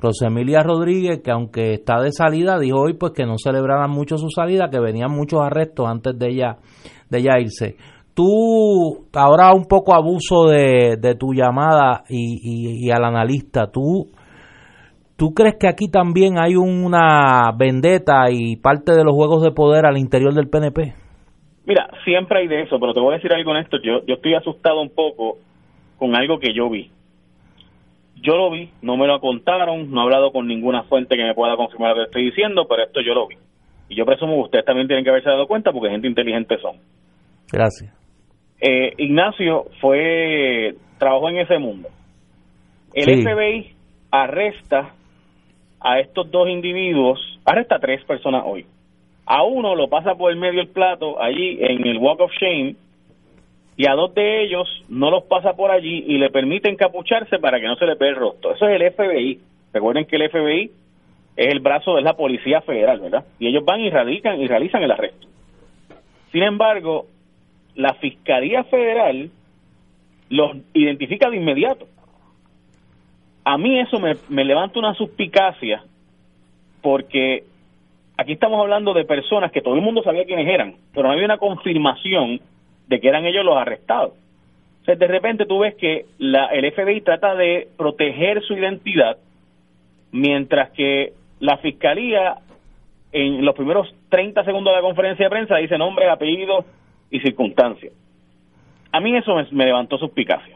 Rosemilia Rodríguez, que aunque está de salida, dijo hoy pues que no celebraban mucho su salida, que venían muchos arrestos antes de ella, de ella irse. Tú, ahora un poco abuso de, de tu llamada y, y, al analista, tú, ¿tú crees que aquí también hay una vendetta y parte de los juegos de poder al interior del PNP? Mira, siempre hay de eso, pero te voy a decir algo en esto. Yo, yo estoy asustado un poco con algo que yo vi. Yo lo vi, no me lo contaron, no he hablado con ninguna fuente que me pueda confirmar lo que estoy diciendo, pero esto yo lo vi. Y yo presumo que ustedes también tienen que haberse dado cuenta porque gente inteligente son. Gracias. Eh, Ignacio fue, trabajó en ese mundo. El FBI arresta a estos dos individuos, arresta a tres personas hoy a uno lo pasa por el medio del plato allí en el Walk of Shame y a dos de ellos no los pasa por allí y le permite encapucharse para que no se le vea el rostro. Eso es el FBI. Recuerden que el FBI es el brazo de la Policía Federal, ¿verdad? Y ellos van y radican y realizan el arresto. Sin embargo, la Fiscalía Federal los identifica de inmediato. A mí eso me, me levanta una suspicacia porque aquí estamos hablando de personas que todo el mundo sabía quiénes eran, pero no había una confirmación de que eran ellos los arrestados. O sea, de repente tú ves que la, el FBI trata de proteger su identidad, mientras que la fiscalía en los primeros 30 segundos de la conferencia de prensa dice nombre, apellido y circunstancia. A mí eso me, levantó suspicacia.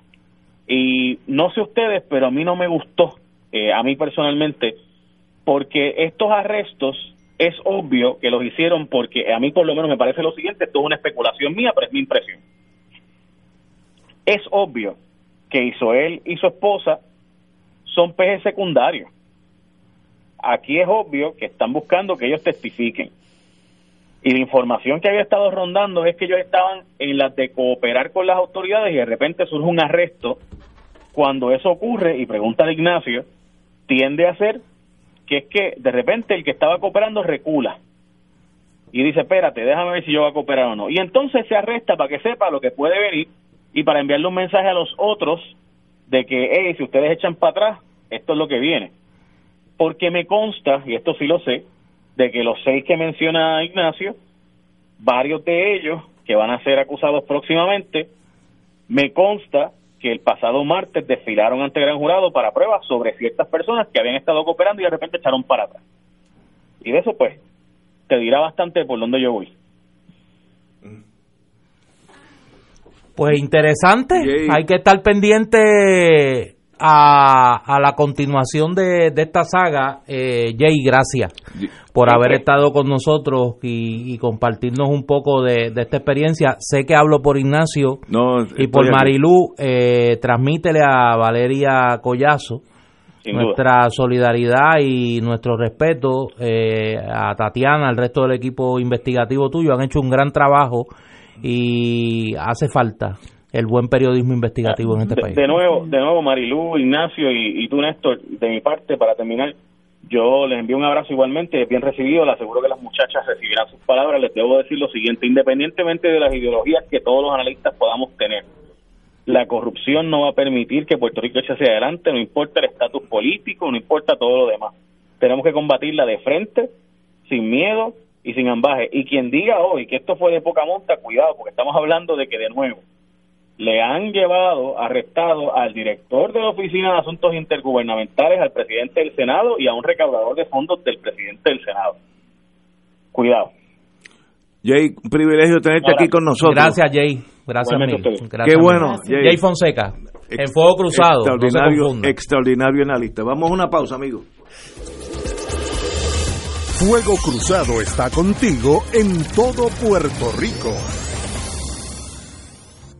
Y no sé ustedes, pero a mí no me gustó, eh, a mí personalmente, porque estos arrestos es obvio que los hicieron porque a mí por lo menos me parece lo siguiente, esto es una especulación mía, pero es mi impresión. Es obvio que Isoel y su esposa son pejes secundarios. Aquí es obvio que están buscando que ellos testifiquen. Y la información que había estado rondando es que ellos estaban en las de cooperar con las autoridades y de repente surge un arresto. Cuando eso ocurre, y pregunta a Ignacio, tiende a ser que es que de repente el que estaba cooperando recula y dice, espérate, déjame ver si yo voy a cooperar o no. Y entonces se arresta para que sepa lo que puede venir y para enviarle un mensaje a los otros de que, hey, si ustedes echan para atrás, esto es lo que viene. Porque me consta, y esto sí lo sé, de que los seis que menciona Ignacio, varios de ellos que van a ser acusados próximamente, me consta que el pasado martes desfilaron ante el gran jurado para pruebas sobre ciertas personas que habían estado cooperando y de repente echaron para atrás. Y de eso, pues, te dirá bastante por dónde yo voy. Pues interesante, hay que estar pendiente a, la continuación de, esta saga. Eh, Jay, gracias por haber estado con nosotros y, compartirnos un poco de, esta experiencia. Sé que hablo por Ignacio y por Marilú. Eh, transmítele a Valeria Collazo nuestra solidaridad y nuestro respeto eh, a Tatiana, al resto del equipo investigativo tuyo. Han hecho un gran trabajo y hace falta el buen periodismo investigativo en este país. De nuevo, de nuevo Marilú, Ignacio y, y, tú, Néstor, de mi parte, para terminar, yo les envío un abrazo igualmente, bien recibido, les aseguro que las muchachas recibirán sus palabras, les debo decir lo siguiente, independientemente de las ideologías que todos los analistas podamos tener, la corrupción no va a permitir que Puerto Rico eche hacia adelante, no importa el estatus político, no importa todo lo demás. Tenemos que combatirla de frente, sin miedo y sin ambaje. Y quien diga hoy que esto fue de poca monta, cuidado, porque estamos hablando de que de nuevo le han llevado arrestado al director de la Oficina de Asuntos Intergubernamentales, al presidente del Senado y a un recaudador de fondos del presidente del Senado. Cuidado. Jay, un privilegio tenerte aquí con nosotros. Gracias, Jay. Gracias, Qué bueno. Jay. Fonseca, en Fuego Cruzado. Extraordinario, extraordinario analista. Vamos a una pausa, amigo. Fuego Cruzado está contigo en todo Puerto Rico.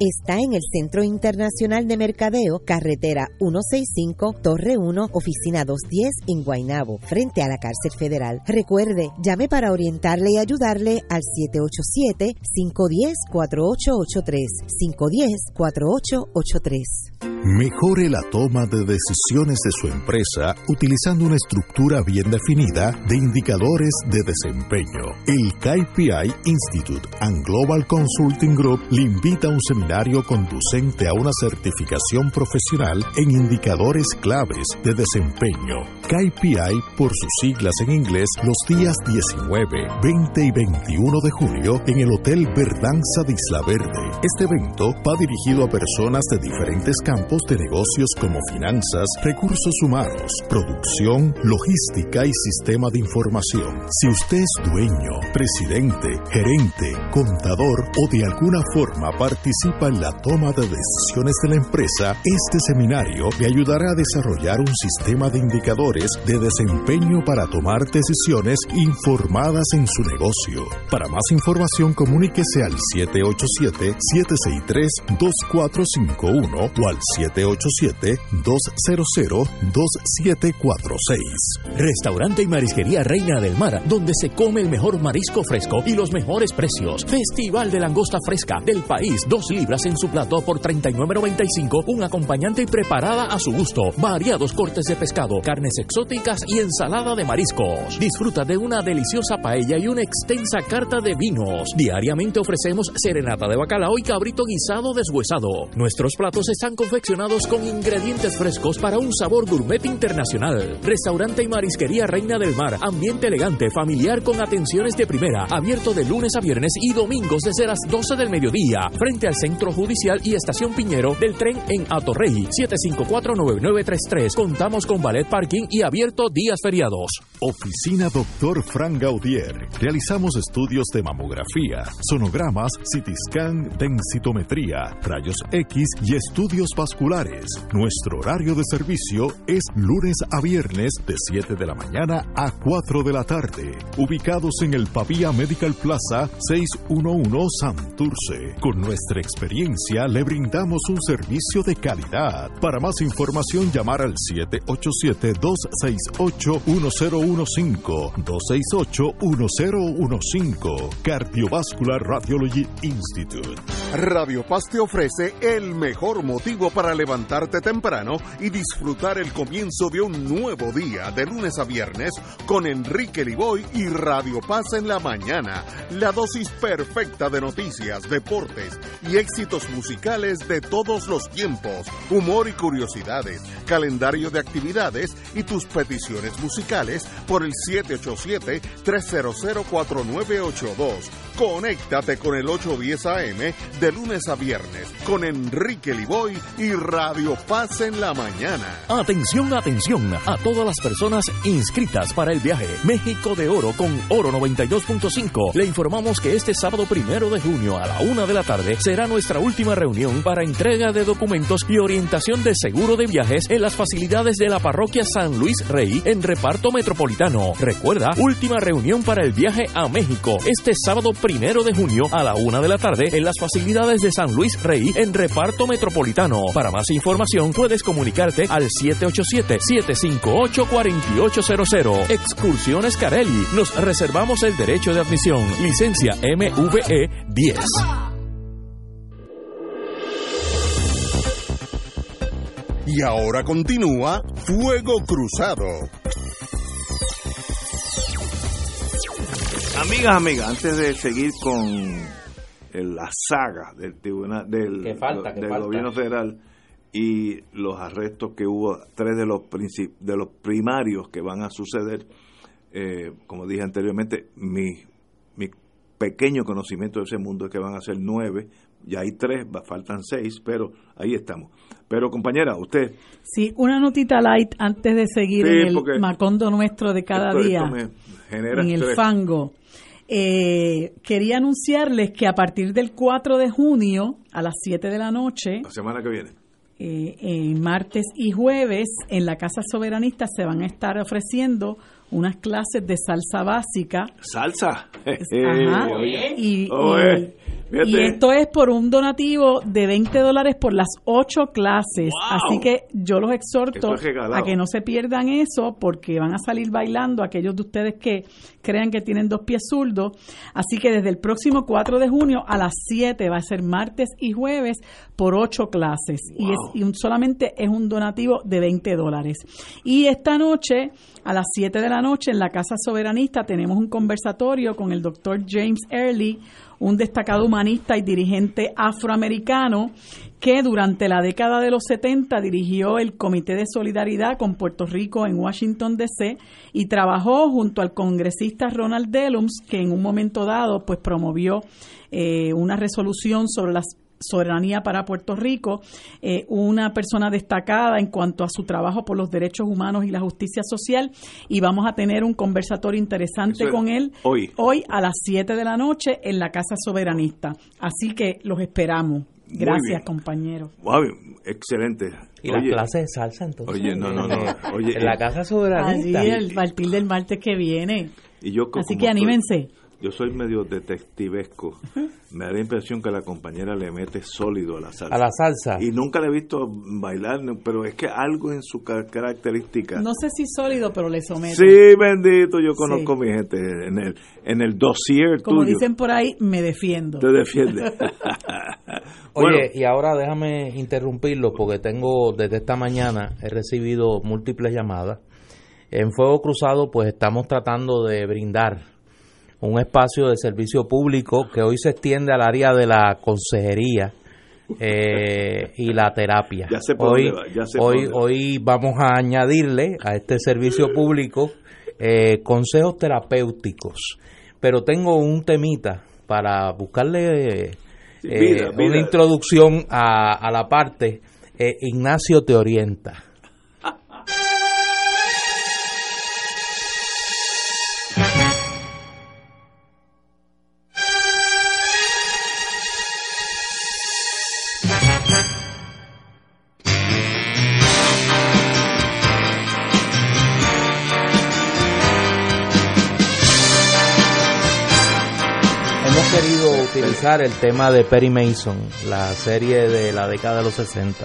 está en el Centro Internacional de Mercadeo, carretera 165, Torre 1, oficina 210 en Guaynabo, frente a la cárcel federal. Recuerde, llame para orientarle y ayudarle al 787-510-4883, 510-4883. Mejore la toma de decisiones de su empresa utilizando una estructura bien definida de indicadores de desempeño. El KPI Institute and Global Consulting Group le invita a un seminario conducente a una certificación profesional en indicadores claves de desempeño. KPI por sus siglas en inglés los días 19, 20 y 21 de julio en el Hotel Verdanza de Isla Verde. Este evento va dirigido a personas de diferentes campos de negocios como finanzas, recursos humanos, producción, logística y sistema de información. Si usted es dueño, presidente, gerente, contador o de alguna forma participa en la toma de decisiones de la empresa, este seminario le ayudará a desarrollar un sistema de indicadores de desempeño para tomar decisiones informadas en su negocio. Para más información comuníquese al 787 763 2451 o al 787-200-2746. Restaurante y Marisquería Reina del Mar, donde se come el mejor marisco fresco y los mejores precios. Festival de langosta fresca del país, dos libras en su plato por 39.95, un acompañante preparada a su gusto, variados cortes de pescado, carnes exóticas y ensalada de mariscos. Disfruta de una deliciosa paella y una extensa carta de vinos. Diariamente ofrecemos serenata de bacalao y cabrito guisado deshuesado. Nuestros platos están confeccionados con ingredientes frescos para un sabor gourmet internacional. Restaurante y marisquería Reina del Mar, ambiente elegante, familiar con atenciones de primera, abierto de lunes a viernes y domingos desde las 12 del mediodía, frente al Centro Judicial y Estación Piñero del tren en Atorrey, 7549933. Contamos con ballet parking y abierto días feriados. Oficina Doctor Fran Gaudier. Realizamos estudios de mamografía, sonogramas, CT scan, densitometría, rayos X y estudios vasculares nuestro horario de servicio es lunes a viernes de 7 de la mañana a 4 de la tarde. Ubicados en el Pavía Medical Plaza 611 Santurce. Con nuestra experiencia le brindamos un servicio de calidad. Para más información llamar al 787-268-1015. 268-1015. Cardiovascular Radiology Institute. Radio Paz te ofrece el mejor motivo para levantarte temprano y disfrutar el comienzo de un nuevo día de lunes a viernes con Enrique Liboy y Radio Paz en la mañana. La dosis perfecta de noticias, deportes y éxitos musicales de todos los tiempos, humor y curiosidades, calendario de actividades y tus peticiones musicales por el 787-300-4982. Conéctate con el 810 AM de lunes a viernes con Enrique Liboy y Radio Paz en la mañana. Atención, atención a todas las personas inscritas para el viaje México de Oro con Oro 92.5. Le informamos que este sábado primero de junio a la una de la tarde será nuestra última reunión para entrega de documentos y orientación de seguro de viajes en las facilidades de la parroquia San Luis Rey en reparto metropolitano. Recuerda, última reunión para el viaje a México este sábado primero de junio a la una de la tarde en las facilidades de San Luis Rey en reparto metropolitano. Para más información puedes comunicarte al 787-758-4800. Excursiones Carelli. Nos reservamos el derecho de admisión. Licencia MVE 10. Y ahora continúa Fuego Cruzado. Amigas, amigas, antes de seguir con la saga del tribunal del, Que falta, que del falta. gobierno federal y los arrestos que hubo, tres de los de los primarios que van a suceder, eh, como dije anteriormente, mi, mi pequeño conocimiento de ese mundo es que van a ser nueve, ya hay tres, faltan seis, pero ahí estamos. Pero compañera, usted, Sí, una notita light antes de seguir Sí, en el macondo nuestro de cada esto- día, esto en el fango. Eh, quería anunciarles que a partir del 4 de junio a las 7 de la noche, la semana que viene. eh, en martes y jueves, en la Casa Soberanista se van a estar ofreciendo unas clases de salsa básica. Salsa. Ajá. Oye. Y- Oye, fíjate. y esto es por un donativo de 20 dólares por las ocho clases. ¡Wow! Así que yo los exhorto es a que no se pierdan eso porque van a salir bailando aquellos de ustedes que crean que tienen dos pies zurdos. Así que desde el próximo 4 de junio a las 7 va a ser martes y jueves por ocho clases. Y, es, y un- solamente es un donativo de 20 dólares. Y esta noche, a las 7 de la noche, en la Casa Soberanista, tenemos un conversatorio con el doctor James Early, un destacado humanista y dirigente afroamericano que durante la década de los 70 dirigió el Comité de Solidaridad con Puerto Rico en Washington, D.C. y trabajó junto al congresista Ronald Dellums, que en un momento dado pues promovió eh, una resolución sobre las soberanía para Puerto Rico, eh, una persona destacada en cuanto a su trabajo por los derechos humanos y la justicia social y vamos a tener un conversatorio interesante con él hoy. hoy a las 7 de la noche en la Casa Soberanista. Así que los esperamos. Gracias, compañero. Wow, excelente. Y las Oye, clases de salsa entonces. Oye, no, no, no. Oye, en la eh, casa Así soberanista. el partir del martes que viene. Y yo Así que anímense. Yo soy medio detectivesco. Me da la impresión que la compañera le mete sólido a la salsa. A la salsa. Y nunca le he visto bailar, pero es que algo en su ca- característica. No sé si sólido, pero le somete. Sí, bendito, yo conozco a mi gente en el en el dossier Como tuyo. dicen por ahí, me defiendo. Te defiende. Oye, y ahora déjame interrumpirlo porque tengo desde esta mañana he recibido múltiples llamadas. En Fuego Cruzado pues estamos tratando de brindar un espacio de servicio público que hoy se extiende al área de la consejería eh, y la terapia. Ya hoy, va, ya hoy, hoy vamos a añadirle a este servicio público eh, consejos terapéuticos. Pero tengo un temita para buscarle Sí, eh, vida, una introducción a, a la parte. Eh, Ignacio te orienta. Utilizar el tema de Perry Mason, la serie de la década de los 60,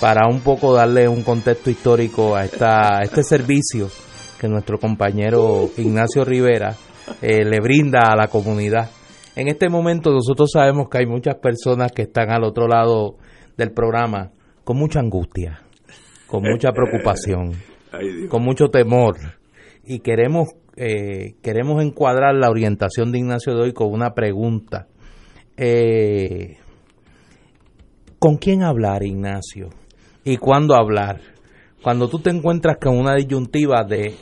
para un poco darle un contexto histórico a, esta, a este servicio que nuestro compañero Ignacio Rivera eh, le brinda a la comunidad. En este momento nosotros sabemos que hay muchas personas que están al otro lado del programa con mucha angustia, con mucha preocupación, con mucho temor y queremos eh, queremos encuadrar la orientación de Ignacio de hoy con una pregunta. Eh, ¿Con quién hablar, Ignacio? ¿Y cuándo hablar? Cuando tú te encuentras con una disyuntiva de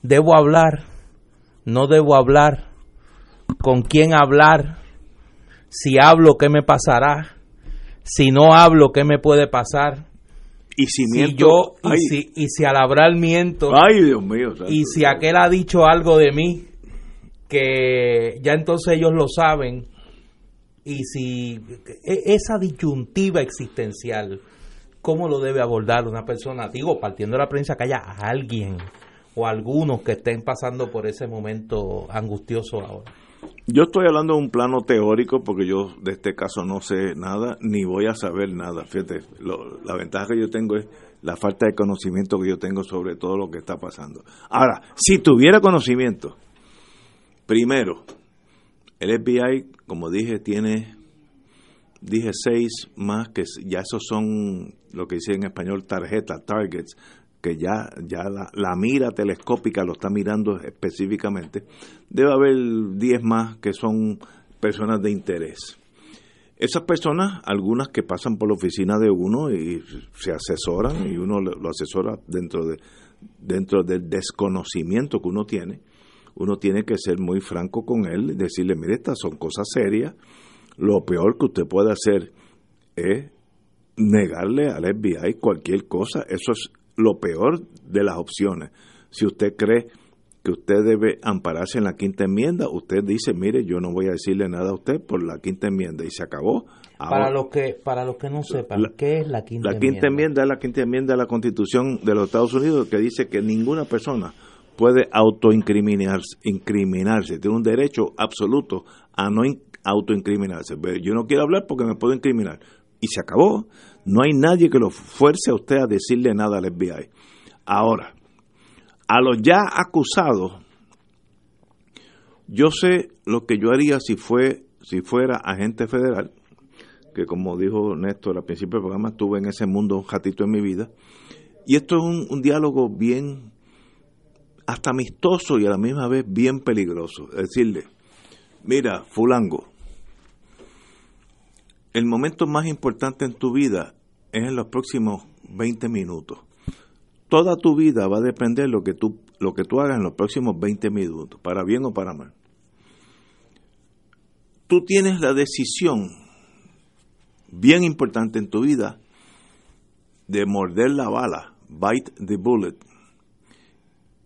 ¿debo hablar? ¿No debo hablar? ¿Con quién hablar? Si hablo, ¿qué me pasará? Si no hablo, ¿qué me puede pasar? Y si, yo, y si, y si al hablar miento, ay Dios mío, y si aquel ha dicho algo de mí, que ya entonces ellos lo saben, y si e, esa disyuntiva existencial, ¿cómo lo debe abordar una persona? Digo, partiendo de la prensa que haya alguien o algunos que estén pasando por ese momento angustioso ahora. Yo estoy hablando de un plano teórico porque yo de este caso no sé nada ni voy a saber nada. Fíjate, la ventaja que yo tengo es la falta de conocimiento que yo tengo sobre todo lo que está pasando. Ahora, si tuviera conocimiento, primero, el FBI, como dije, tiene, dije seis más que ya esos son lo que dice en español tarjetas, targets, que ya, ya la, mira telescópica lo está mirando específicamente, debe haber 10 más que son personas de interés. Esas personas, algunas que pasan por la oficina de uno y se asesoran y uno lo asesora dentro de dentro del desconocimiento que uno tiene, uno tiene que ser muy franco con él y decirle, mire, estas son cosas serias, lo peor que usted puede hacer es negarle al FBI cualquier cosa, eso es lo peor de las opciones. Si usted cree que usted debe ampararse en la quinta enmienda, usted dice, mire, yo no voy a decirle nada a usted por la quinta enmienda y se acabó. para los que para los que no sepan, ¿qué es la quinta enmienda? La quinta enmienda es la quinta enmienda de la Constitución de los Estados Unidos que dice que ninguna persona puede autoincriminarse, incriminarse, tiene un derecho absoluto a no autoincriminarse. Yo no quiero hablar porque me puedo incriminar y se acabó. No hay nadie que lo fuerce a usted a decirle nada al FBI. Ahora, a los ya acusados, yo sé lo que yo haría si fue si fuera agente federal, que como dijo Néstor al principio del programa, estuve en ese mundo un ratito en mi vida. Y esto es un diálogo bien, hasta amistoso y a la misma vez bien peligroso. Decirle, mira, fulango, el momento más importante en tu vida es en los próximos 20 minutos. Toda tu vida va a depender de lo que tú, lo que tú hagas en los próximos 20 minutos, para bien o para mal. Tú tienes la decisión bien importante en tu vida de morder la bala, bite the bullet,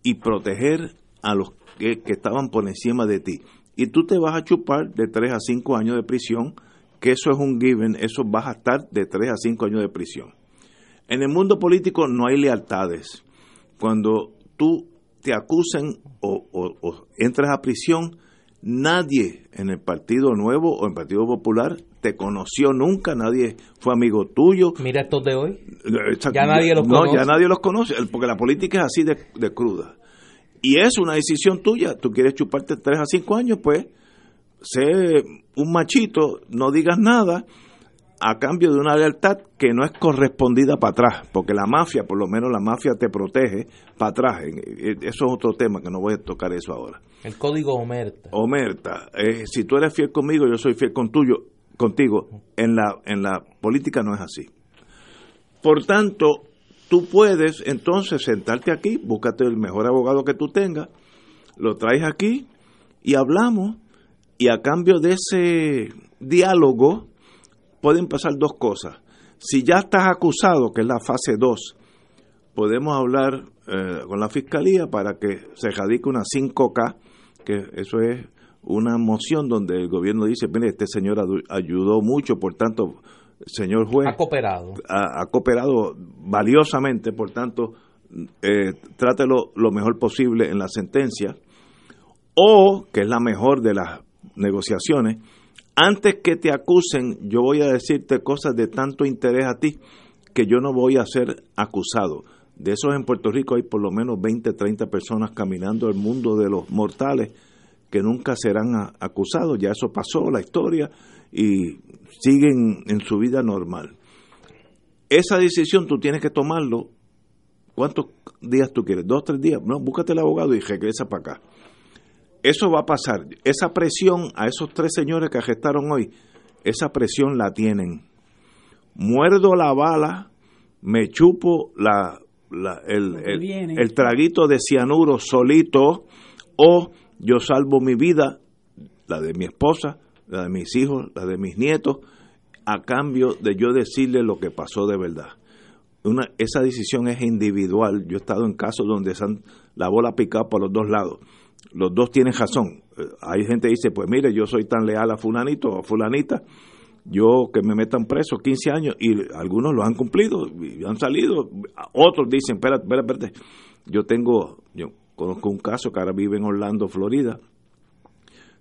y proteger a los que, que estaban por encima de ti. Y tú te vas a chupar de 3 a 5 años de prisión que eso es un given, eso vas a estar de 3 a 5 años de prisión. En el mundo político no hay lealtades. Cuando tú te acusen o, o, entras a prisión, nadie en el Partido Nuevo o en el Partido Popular te conoció nunca, nadie fue amigo tuyo. Mira estos de hoy. Ya nadie los conoce. No, ya nadie los conoce, porque la política es así de, de cruda. Y es una decisión tuya. Tú quieres chuparte 3 a 5 años, pues sé un machito, no digas nada a cambio de una lealtad que no es correspondida para atrás, porque la mafia, por lo menos la mafia te protege para atrás. Eso es otro tema que no voy a tocar eso ahora. El código Omerta. Omerta, eh, si tú eres fiel conmigo, yo soy fiel con tuyo, contigo. En la, en la política no es así. Por tanto, tú puedes entonces sentarte aquí, búscate el mejor abogado que tú tengas, lo traes aquí y hablamos y a cambio de ese diálogo pueden pasar dos cosas. Si ya estás acusado, que es la fase 2, podemos hablar eh, con la fiscalía para que se radique una 5K, que eso es una moción donde el gobierno dice, mire, este señor ayudó mucho, por tanto, señor juez... Ha cooperado. Ha, cooperado valiosamente, por tanto, eh, trátelo lo mejor posible en la sentencia. O, que es la mejor de las negociaciones, antes que te acusen, yo voy a decirte cosas de tanto interés a ti que yo no voy a ser acusado. De esos en Puerto Rico hay por lo menos 20, 30 personas caminando el mundo de los mortales que nunca serán acusados. Ya eso pasó, la historia, y siguen en su vida normal. esa decisión tú tienes que tomarlo. ¿Cuántos días tú quieres? ¿Dos, tres días? No, búscate el abogado y regresa para acá. Eso va a pasar. Esa presión a esos tres señores que arrestaron hoy, esa presión la tienen. Muerdo la bala, me chupo la, el, el, traguito de cianuro solito o yo salvo mi vida, la de mi esposa, la de mis hijos, la de mis nietos, a cambio de yo decirle lo que pasó de verdad. Una, esa decisión es individual. Yo he estado en casos donde se han, la bola picado por los dos lados. Los dos tienen razón. Eh, hay gente que dice, pues mire, yo soy tan leal a fulanito o a fulanita, yo que me metan preso 15 años y algunos lo han cumplido y han salido. Otros dicen, espérate, espérate, espérate. Yo tengo, yo conozco un caso que ahora vive en Orlando, Florida,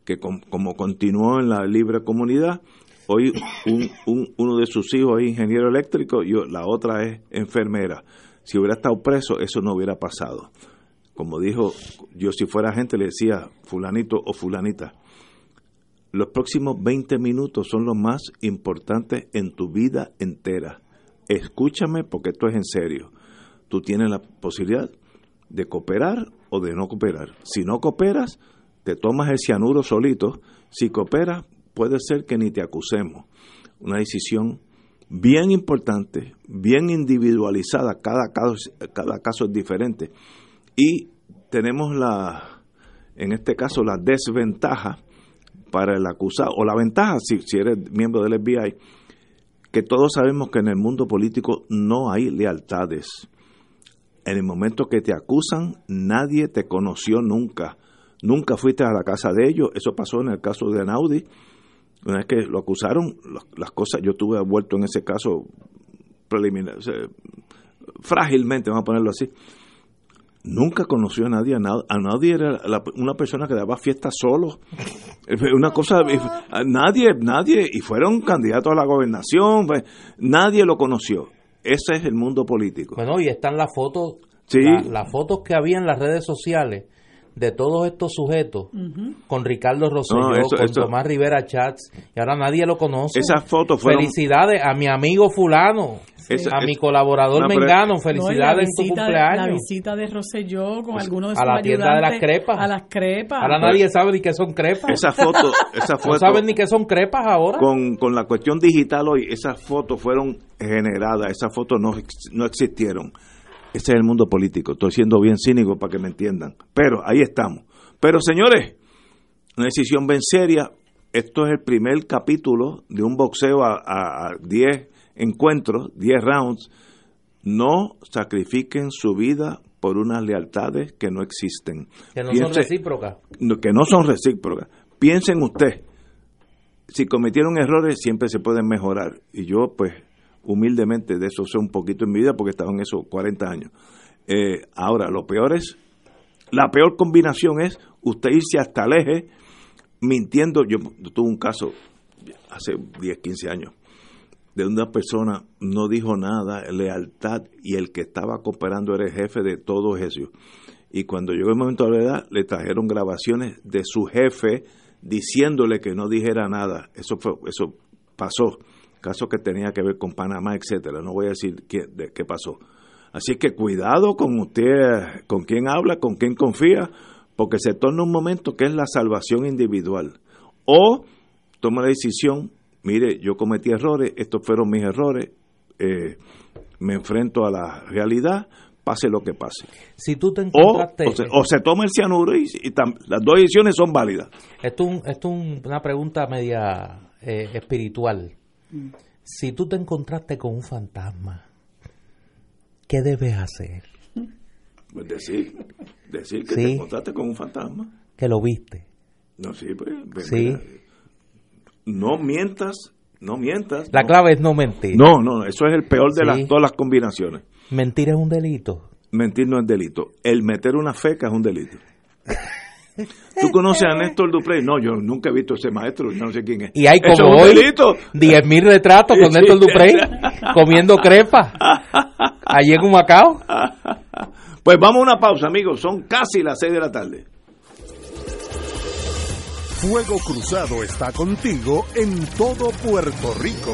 que como continuó en la libre comunidad, hoy un, uno de sus hijos es ingeniero eléctrico y la otra es enfermera. Si hubiera estado preso, eso no hubiera pasado. Como dijo, yo si fuera gente le decía fulanito o fulanita, los próximos 20 minutos son los más importantes en tu vida entera. Escúchame porque esto es en serio. Tú tienes la posibilidad de cooperar o de no cooperar. Si no cooperas, te tomas el cianuro solito. Si cooperas, puede ser que ni te acusemos. Una decisión bien importante, bien individualizada, cada caso, cada caso es diferente. Y tenemos la, en este caso, la desventaja para el acusado, o la ventaja, si, si eres miembro del FBI, que todos sabemos que en el mundo político no hay lealtades. En el momento que te acusan, nadie te conoció nunca. Nunca fuiste a la casa de ellos. Eso pasó en el caso de Anaudi. Una vez que lo acusaron, las cosas, yo estuve vuelto en ese caso preliminar, frágilmente, vamos a ponerlo así nunca conoció a nadie, a, nadie era una persona que daba fiestas solo. Una cosa, nadie, nadie, y fueron candidatos a la gobernación, pues, nadie lo conoció. Ese es el mundo político. Bueno, y están las fotos, las fotos que había en las redes sociales de todos estos sujetos con Ricardo Rosselló, con Tomás Rivera Chats, y ahora nadie lo conoce. Esas fotos fueron... Felicidades a mi amigo fulano a mi colaborador Mengano, felicidades en tu cumpleaños. La visita de Rosselló con algunos de sus A la tienda de las crepas. A las crepas. Ahora nadie sabe ni qué son crepas. Esa foto, esa foto. no saben ni qué son crepas ahora. Con, con la cuestión digital hoy, esas fotos fueron generadas, esas fotos no, no existieron. Ese es el mundo político. Estoy siendo bien cínico para que me entiendan. Pero ahí estamos. Pero señores, una decisión bien seria. Esto es el primer capítulo de un boxeo a 10 encuentros, 10 rounds, no sacrifiquen su vida por unas lealtades que no existen. Que no son recíprocas. Que no son recíprocas. Piensen usted, si cometieron errores siempre se pueden mejorar. Y yo pues humildemente de eso sé un poquito en mi vida porque estaba en esos 40 años. Eh, ahora, lo peor es, la peor combinación es usted irse hasta el eje mintiendo. Yo tuve un caso hace 10, 15 años de una persona no dijo nada, lealtad, y el que estaba cooperando era el jefe de todo eso. Y cuando llegó el momento de la edad, le trajeron grabaciones de su jefe diciéndole que no dijera nada. Eso fue, eso pasó. Caso que tenía que ver con Panamá, etcétera. No voy a decir qué, de qué pasó. Así que cuidado con usted, con quién habla, con quién confía, porque se torna un momento que es la salvación individual. O toma la decisión mire, yo cometí errores, estos fueron mis errores, eh, me enfrento a la realidad, pase lo que pase. Si tú te encontraste... o, se, toma el cianuro y, las dos decisiones son válidas. Esto es esto una pregunta media eh, espiritual. Si tú te encontraste con un fantasma, ¿qué debes hacer? Pues decir, decir que te encontraste con un fantasma. Que lo viste. No, sí, pues, pues sí no mientas, no mientas. La clave es no mentir. No, no, eso es el peor de las, todas las combinaciones. Mentir es un delito. Mentir no es delito. El meter una feca es un delito. ¿Tú conoces a Néstor Duprey? No, yo nunca he visto ese maestro, yo no sé quién es. Y hay como hoy 10.000 retratos con Néstor Duprey comiendo crepa allí en Humacao. Pues vamos a una pausa, amigos. Son casi las 6 de la tarde. Fuego Cruzado está contigo en todo Puerto Rico.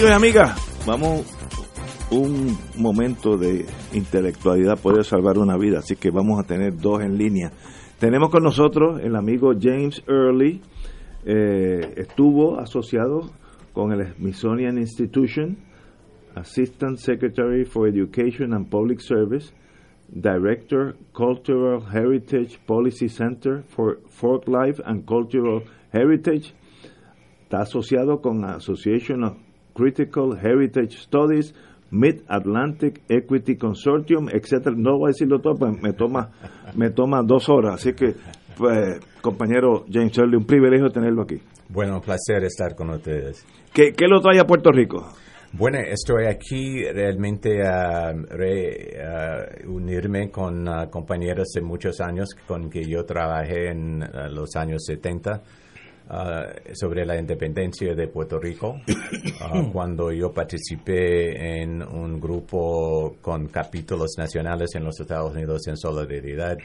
Amigos y amigas, vamos un momento de intelectualidad puede salvar una vida, así que vamos a tener dos en línea. Tenemos con nosotros el amigo James Early, eh, estuvo asociado con el Smithsonian Institution, Assistant Secretary for Education and Public Service, Director Cultural Heritage Policy Center for Folk Life and Cultural Heritage. Está asociado con Association of Critical Heritage Studies, Mid-Atlantic Equity Consortium, etcétera. No voy a decirlo todo, pues me toma, me toma dos horas. Así que, pues, compañero James Shirley, un privilegio tenerlo aquí. Bueno, un placer estar con ustedes. ¿Qué, qué lo trae a Puerto Rico? Bueno, estoy aquí realmente a unirme con compañeros de muchos años con que yo trabajé en los años 70 sobre la independencia de Puerto Rico, cuando yo participé en un grupo con capítulos nacionales en los Estados Unidos en solidaridad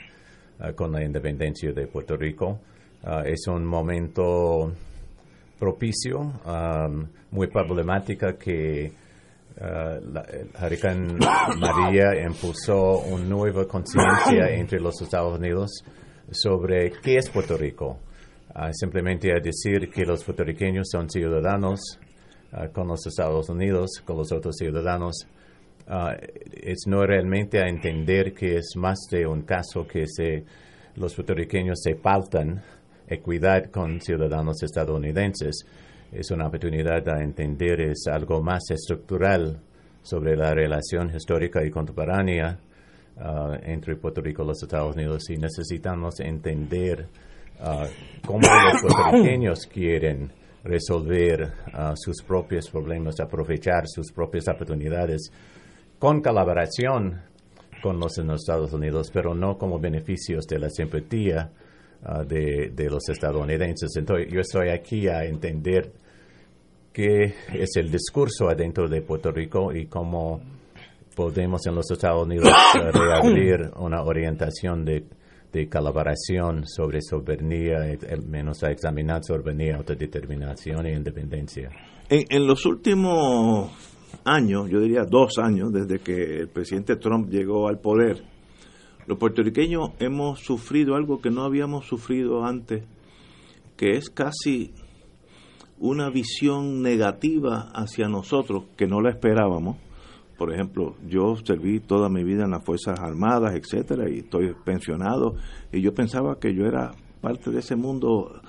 con la independencia de Puerto Rico. es un momento propicio, um, muy problemática que uh, la, el huracán María impulsó una nueva conciencia entre los Estados Unidos sobre qué es Puerto Rico. Uh, simplemente a decir que los puertorriqueños son ciudadanos uh, con los Estados Unidos, con los otros ciudadanos, es no realmente a entender que es más de un caso que se, los puertorriqueños se faltan equidad con ciudadanos estadounidenses. Es una oportunidad a entender, es algo más estructural sobre la relación histórica y contemporánea entre Puerto Rico y los Estados Unidos y necesitamos entender uh, cómo los puertorriqueños quieren resolver uh, sus propios problemas, aprovechar sus propias oportunidades con colaboración con los Estados Unidos, pero no como beneficios de la simpatía Ah, de, los estadounidenses. Entonces, yo estoy aquí a entender qué es el discurso adentro de Puerto Rico y cómo podemos en los Estados Unidos ah, reabrir una orientación de, colaboración sobre soberanía, menos a examinar soberanía, autodeterminación e independencia. En, en los últimos años, yo diría dos años, desde que el presidente Trump llegó al poder, los puertorriqueños hemos sufrido algo que no habíamos sufrido antes, que es casi una visión negativa hacia nosotros que no la esperábamos. Por ejemplo, yo serví toda mi vida en las Fuerzas Armadas, etcétera, y estoy pensionado, y yo pensaba que yo era parte de ese mundo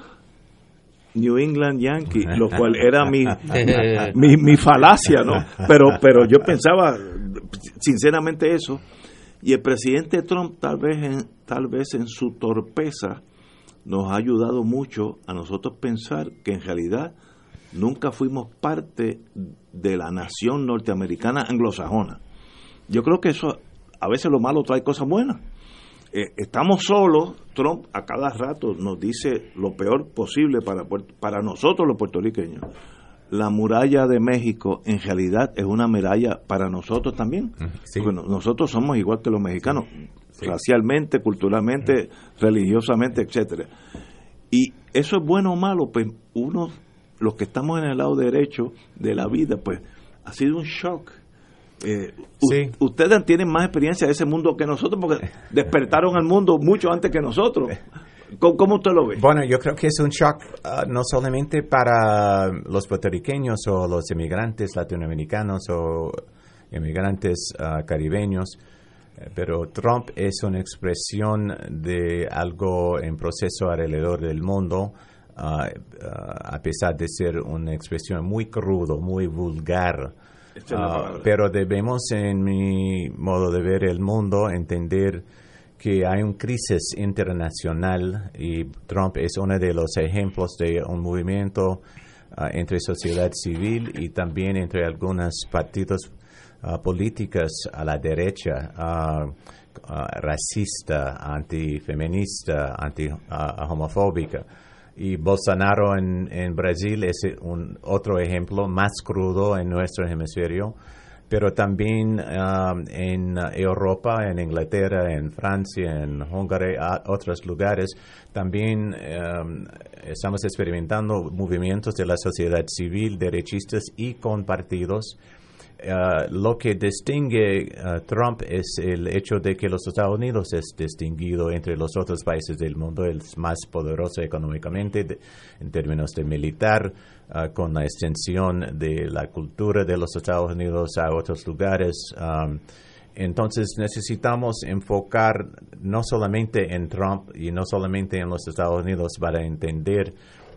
New England Yankee, lo cual era mi, mi, mi, falacia, ¿no? Pero, pero yo pensaba sinceramente eso. Y el presidente Trump tal vez en, tal vez en su torpeza nos ha ayudado mucho a nosotros pensar que en realidad nunca fuimos parte de la nación norteamericana anglosajona. Yo creo que eso a veces lo malo trae cosas buenas. Eh, estamos solos, Trump a cada rato nos dice lo peor posible para, para nosotros los puertorriqueños. La muralla de México en realidad es una muralla para nosotros también. Bueno, nosotros somos igual que los mexicanos, racialmente, culturalmente, religiosamente, etcétera. Y eso es bueno o malo, pues uno, los que estamos en el lado derecho de la vida, pues ha sido un shock eh, Ustedes tienen más experiencia de ese mundo que nosotros porque despertaron al mundo mucho antes que nosotros. ¿Cómo, usted lo ve? Bueno, yo creo que es un shock ah, no solamente para los puertorriqueños o los inmigrantes latinoamericanos o inmigrantes ah, caribeños, eh, pero Trump es una expresión de algo en proceso alrededor del mundo, a pesar de ser una expresión muy crudo, muy vulgar. Ah, pero debemos, en mi modo de ver el mundo, entender que hay una crisis internacional y Trump es uno de los ejemplos de un movimiento ah, entre sociedad civil y también entre algunos partidos uh, políticos a la derecha, racista, antifeminista, anti homofóbica y Bolsonaro en, en Brasil es un otro ejemplo más crudo en nuestro hemisferio, pero también um, en Europa, en Inglaterra, en Francia, en Hungría, otros lugares, también um, estamos experimentando movimientos de la sociedad civil, derechistas y con partidos Uh, lo que distingue a uh, Trump es el hecho de que los Estados Unidos es distinguido entre los otros países del mundo, el más poderoso económicamente en términos de militar, uh, con la extensión de la cultura de los Estados Unidos a otros lugares. Um, entonces necesitamos enfocar no solamente en Trump y no solamente en los Estados Unidos para entender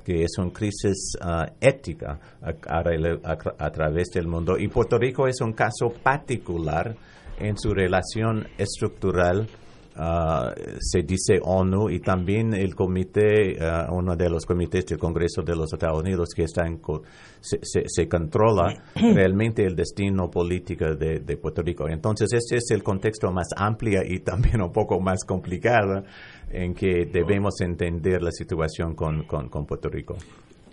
que es una crisis ah, ética a, través del mundo. Y Puerto Rico es un caso particular en su relación estructural. Ah, se dice ONU y también el comité, uh, uno de los comités del Congreso de los Estados Unidos que está en se, se, controla realmente el destino político de, de, Puerto Rico. Entonces, este es el contexto más amplio y también un poco más complicado en que debemos entender la situación con, con, Puerto Rico.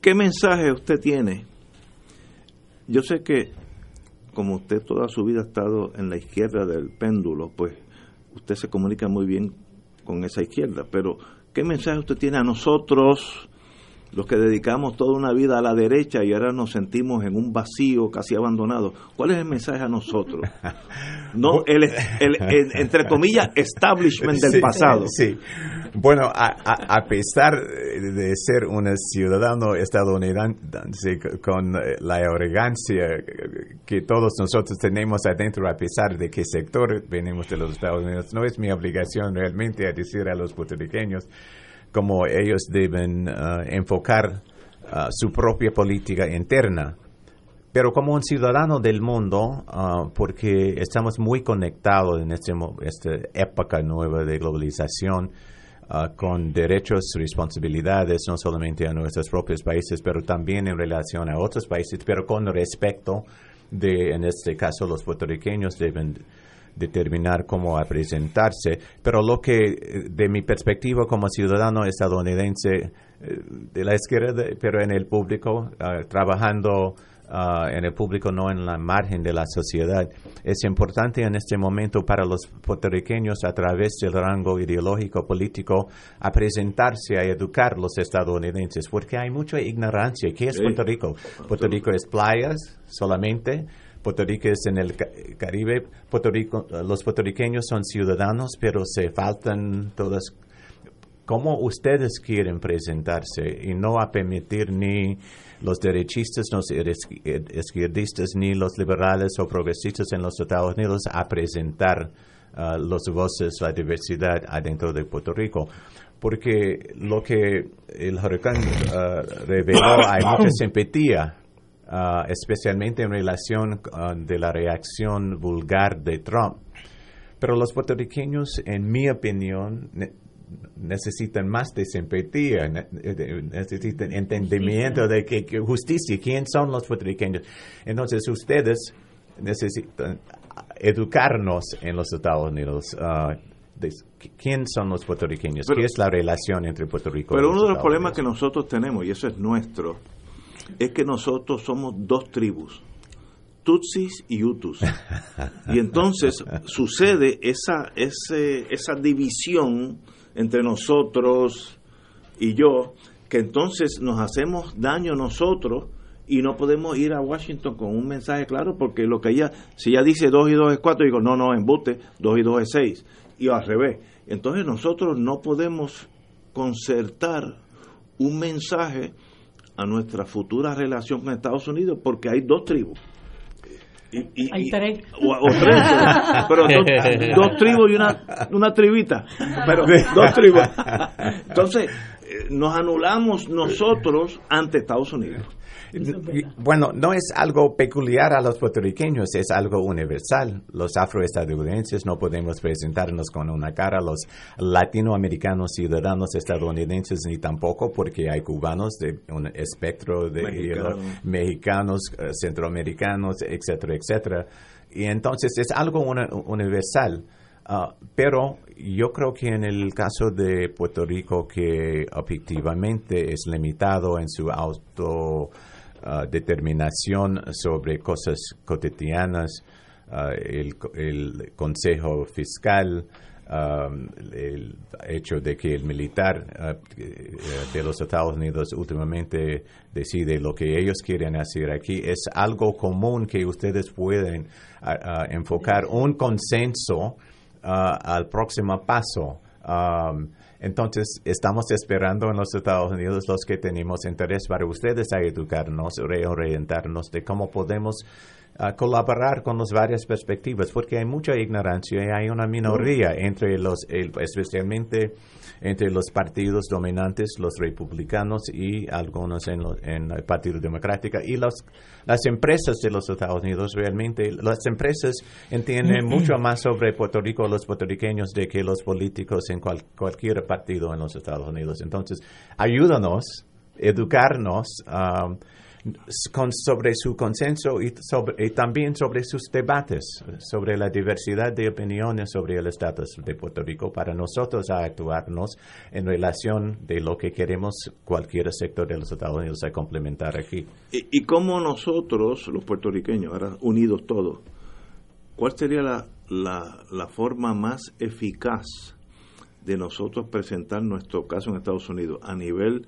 ¿Qué mensaje usted tiene? Yo sé que como usted toda su vida ha estado en la izquierda del péndulo, pues usted se comunica muy bien con esa izquierda, pero ¿qué mensaje usted tiene a nosotros, los que dedicamos toda una vida a la derecha y ahora nos sentimos en un vacío casi abandonado. ¿Cuál es el mensaje a nosotros? No, el, entre comillas, establishment del pasado. Sí. Bueno, a, pesar de ser un ciudadano estadounidense con la arrogancia que todos nosotros tenemos adentro, a pesar de qué sector venimos de los Estados Unidos, no es mi obligación realmente a decir a los puertorriqueños cómo ellos deben uh, enfocar uh, su propia política interna. Pero como un ciudadano del mundo, uh, porque estamos muy conectados en este, esta época nueva de globalización, con derechos responsabilidades, no solamente a nuestros propios países, pero también en relación a otros países, pero con respecto de, en este caso, los puertorriqueños deben determinar cómo presentarse, pero lo que, de mi perspectiva como ciudadano estadounidense eh, de la izquierda, pero en el público, ah, trabajando ah, en el público, no en la margen de la sociedad, es importante en este momento para los puertorriqueños a través del rango ideológico político a presentarse, a educar a los estadounidenses, porque hay mucha ignorancia. ¿Qué es Puerto Rico? Puerto Rico es playas solamente Puerto Rico es en el Caribe. Puerto Rico, los puertorriqueños son ciudadanos, pero se faltan todas. ¿Cómo ustedes quieren presentarse y no a permitir ni los derechistas, los izquierdistas, ni los liberales o progresistas en los Estados Unidos a presentar uh, los voces, la diversidad adentro de Puerto Rico? porque lo que el huracán uh, reveló hay mucha simpatía, uh, especialmente en relación uh, de la reacción vulgar de Trump. Pero los puertorriqueños, en mi opinión, ne- necesitan más de simpatía, ne- necesitan entendimiento de que, que justicia, quién son los puertorriqueños. Entonces ustedes necesitan educarnos en los Estados Unidos. de quién son los puertorriqueños, Pero- qué es la relación entre Puerto Rico y Pero uno de los problemas Unidos? que nosotros tenemos, y eso es nuestro, es que nosotros somos dos tribus, Tutsis y Hutus. Y entonces sucede esa, ese, esa división entre nosotros y yo, que entonces nos hacemos daño nosotros y no podemos ir a Washington con un mensaje claro porque lo que ella, si ella dice 2 y 2 es 4, digo, no, no, embute, 2 y 2 es 6, y al revés. Entonces nosotros no podemos concertar un mensaje a nuestra futura relación con Estados Unidos porque hay dos tribus. Y, y- Hay y- tres. O, o tres, pero dos, dos tribus y una, una tribita. Pero dos tribus. Entonces, eh, nos anulamos nosotros ante Estados Unidos. Bueno, no es algo peculiar a los puertorriqueños, es algo universal. Los afroestadounidenses no podemos presentarnos con una cara, los latinoamericanos ciudadanos estadounidenses ni tampoco, porque hay cubanos de un espectro de Mexicanos. mexicanos, eh, centroamericanos, etcétera, etcétera. Y entonces es algo una- universal. Ah, pero yo creo que en el caso de Puerto Rico, que objetivamente es limitado en su auto ah, determinación sobre cosas cotidianas, ah, el, co- el Consejo Fiscal, ah, el hecho de que el militar eh, de los Estados Unidos últimamente decide lo que ellos quieren hacer aquí, es algo común que ustedes pueden enfocar un consenso al próximo paso. Entonces, estamos esperando en los Estados Unidos los que tenemos interés para ustedes a educarnos, reorientarnos de cómo podemos ah, colaborar con las varias perspectivas, porque hay mucha ignorancia y hay una minoría entre los, especialmente entre los partidos dominantes, los republicanos y algunos en, lo- en el Partido Democrático y los, las empresas de los Estados Unidos. Realmente, las empresas entienden mucho más sobre Puerto Rico, los puertorriqueños, de que los políticos en cual- cualquier partido en los Estados Unidos. Entonces, ayúdanos, educarnos. um, con, sobre su consenso y, sobre, y también sobre sus debates, sobre la diversidad de opiniones sobre el estatus de Puerto Rico para nosotros a actuarnos en relación de lo que queremos cualquier sector de los Estados Unidos a complementar aquí. ¿Y, y cómo nosotros, los puertorriqueños, ahora unidos todos, cuál sería la, la, la forma más eficaz de nosotros presentar nuestro caso en Estados Unidos a nivel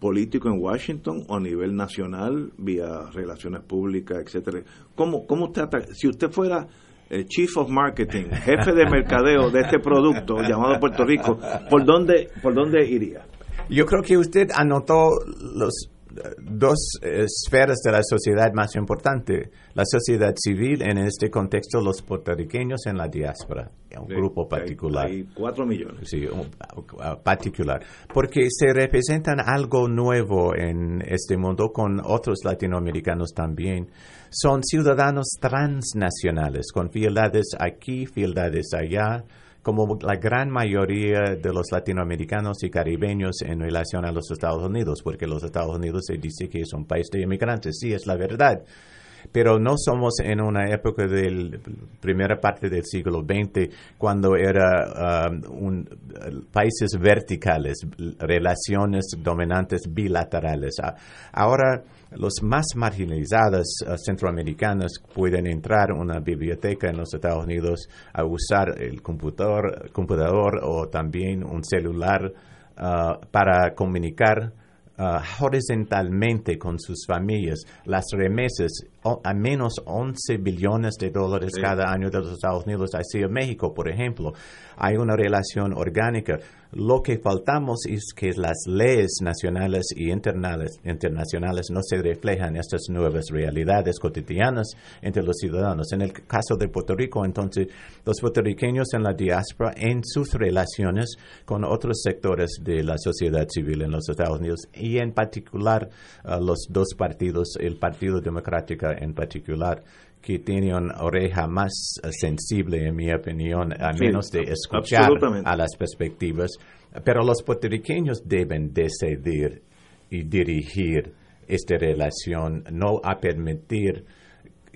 político en Washington o a nivel nacional vía relaciones públicas, etcétera? ¿Cómo, cómo usted si usted fuera eh, Chief of Marketing, jefe de mercadeo de este producto llamado Puerto Rico, ¿por dónde, por dónde iría? Yo creo que usted anotó los dos esferas de la sociedad más importante, la sociedad civil en este contexto los puertorriqueños en la diáspora, un Sí, grupo particular. Hay cuatro millones. Sí, un- particular, porque se representan algo nuevo en este mundo con otros latinoamericanos también. Son ciudadanos transnacionales, con fieldades aquí, fieldades allá, como la gran mayoría de los latinoamericanos y caribeños en relación a los Estados Unidos, porque los Estados Unidos se dice que es un país de inmigrantes, sí, es la verdad pero no somos en una época de la primera parte del siglo XX cuando era um, países verticales, relaciones dominantes bilaterales. Ahora los más marginalizados uh, centroamericanos pueden entrar a una biblioteca en los Estados Unidos a usar el computador, computador o también un celular uh, para comunicar uh, horizontalmente con sus familias. Las remesas, o- a menos 11 billones de dólares Sí. cada año de los Estados Unidos hacia México, por ejemplo. Hay una relación orgánica. Lo que faltamos es que las leyes nacionales y internacionales no se reflejan en estas nuevas realidades cotidianas entre los ciudadanos. En el caso de Puerto Rico, entonces, los puertorriqueños en la diáspora, en sus relaciones con otros sectores de la sociedad civil en los Estados Unidos y en particular uh, los dos partidos, el Partido Democrático en particular, que tiene una oreja más eh, sensible, en mi opinión, a menos de escuchar a las perspectivas. Pero los puertorriqueños deben decidir y dirigir esta relación, no a permitir,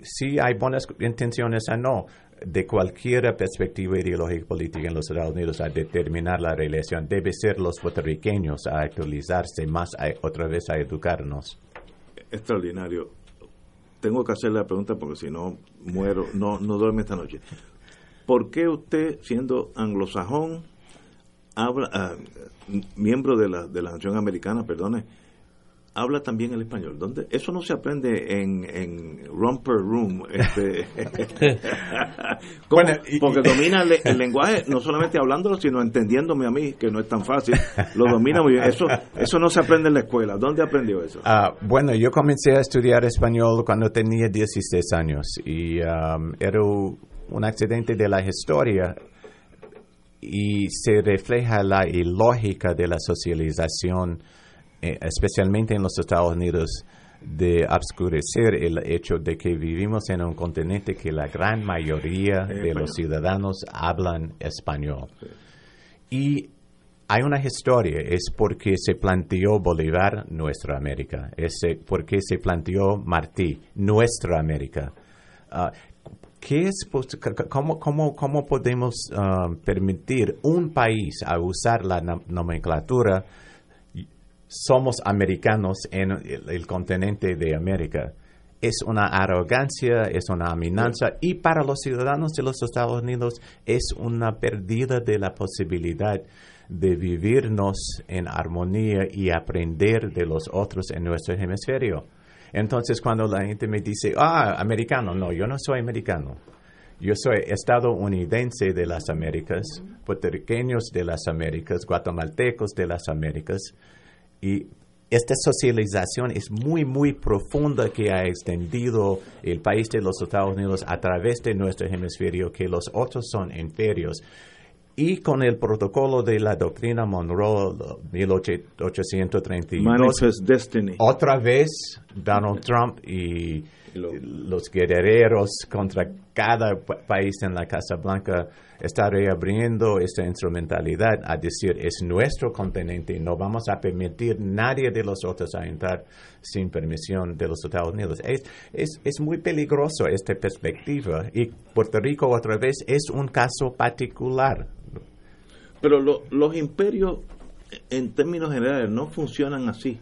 si hay buenas intenciones o no, de cualquier perspectiva ideológica política en los Estados Unidos a determinar la relación. Debe ser los puertorriqueños a actualizarse más, otra vez a educarnos. Extraordinario tengo que hacerle la pregunta porque si no muero, no, no duerme esta noche. ¿Por qué usted, siendo anglosajón, habla, ah, miembro de la, de la Nación Americana, perdone, habla también el español. ¿Dónde? Eso no se aprende en, en Romper Room. Este, porque domina el, lenguaje, no solamente hablándolo, sino entendiéndome a mí, que no es tan fácil. Lo domina muy bien. Eso, eso no se aprende en la escuela. ¿Dónde aprendió eso? Ah, bueno, yo comencé a estudiar español cuando tenía 16 años y um, era un accidente de la historia y se refleja la ilógica de la socialización eh, especialmente en los Estados Unidos, de obscurecer el hecho de que vivimos en un continente que la gran mayoría de los ciudadanos hablan español. Y hay una historia, es porque se planteó Bolívar, nuestra América, es eh, porque se planteó Martí, nuestra América. Ah, ¿qué es, cómo, cómo, cómo, podemos ah, permitir un país a usar la nomenclatura somos americanos en el, continente de América. Es una arrogancia, es una amenaza y para los ciudadanos de los Estados Unidos es una pérdida de la posibilidad de vivirnos en armonía y aprender de los otros en nuestro hemisferio. Entonces cuando la gente me dice, ah, americano, no, yo no soy americano. Yo soy estadounidense de las Américas, puertorriqueños de las Américas, guatemaltecos de las Américas. Y esta socialización es muy, muy profunda que ha extendido el país de los Estados Unidos a través de nuestro hemisferio, que los otros son inferiores. Y con el protocolo de la doctrina Monroe 1832, Destiny. otra vez Donald Trump y los guerreros contra cada país en la Casa Blanca está reabriendo esta instrumentalidad a decir es nuestro continente y no vamos a permitir nadie de los otros a entrar sin permisión de los Estados Unidos. Es, es, es muy peligroso esta perspectiva y Puerto Rico otra vez es un caso particular. Pero los imperios en términos generales no funcionan así.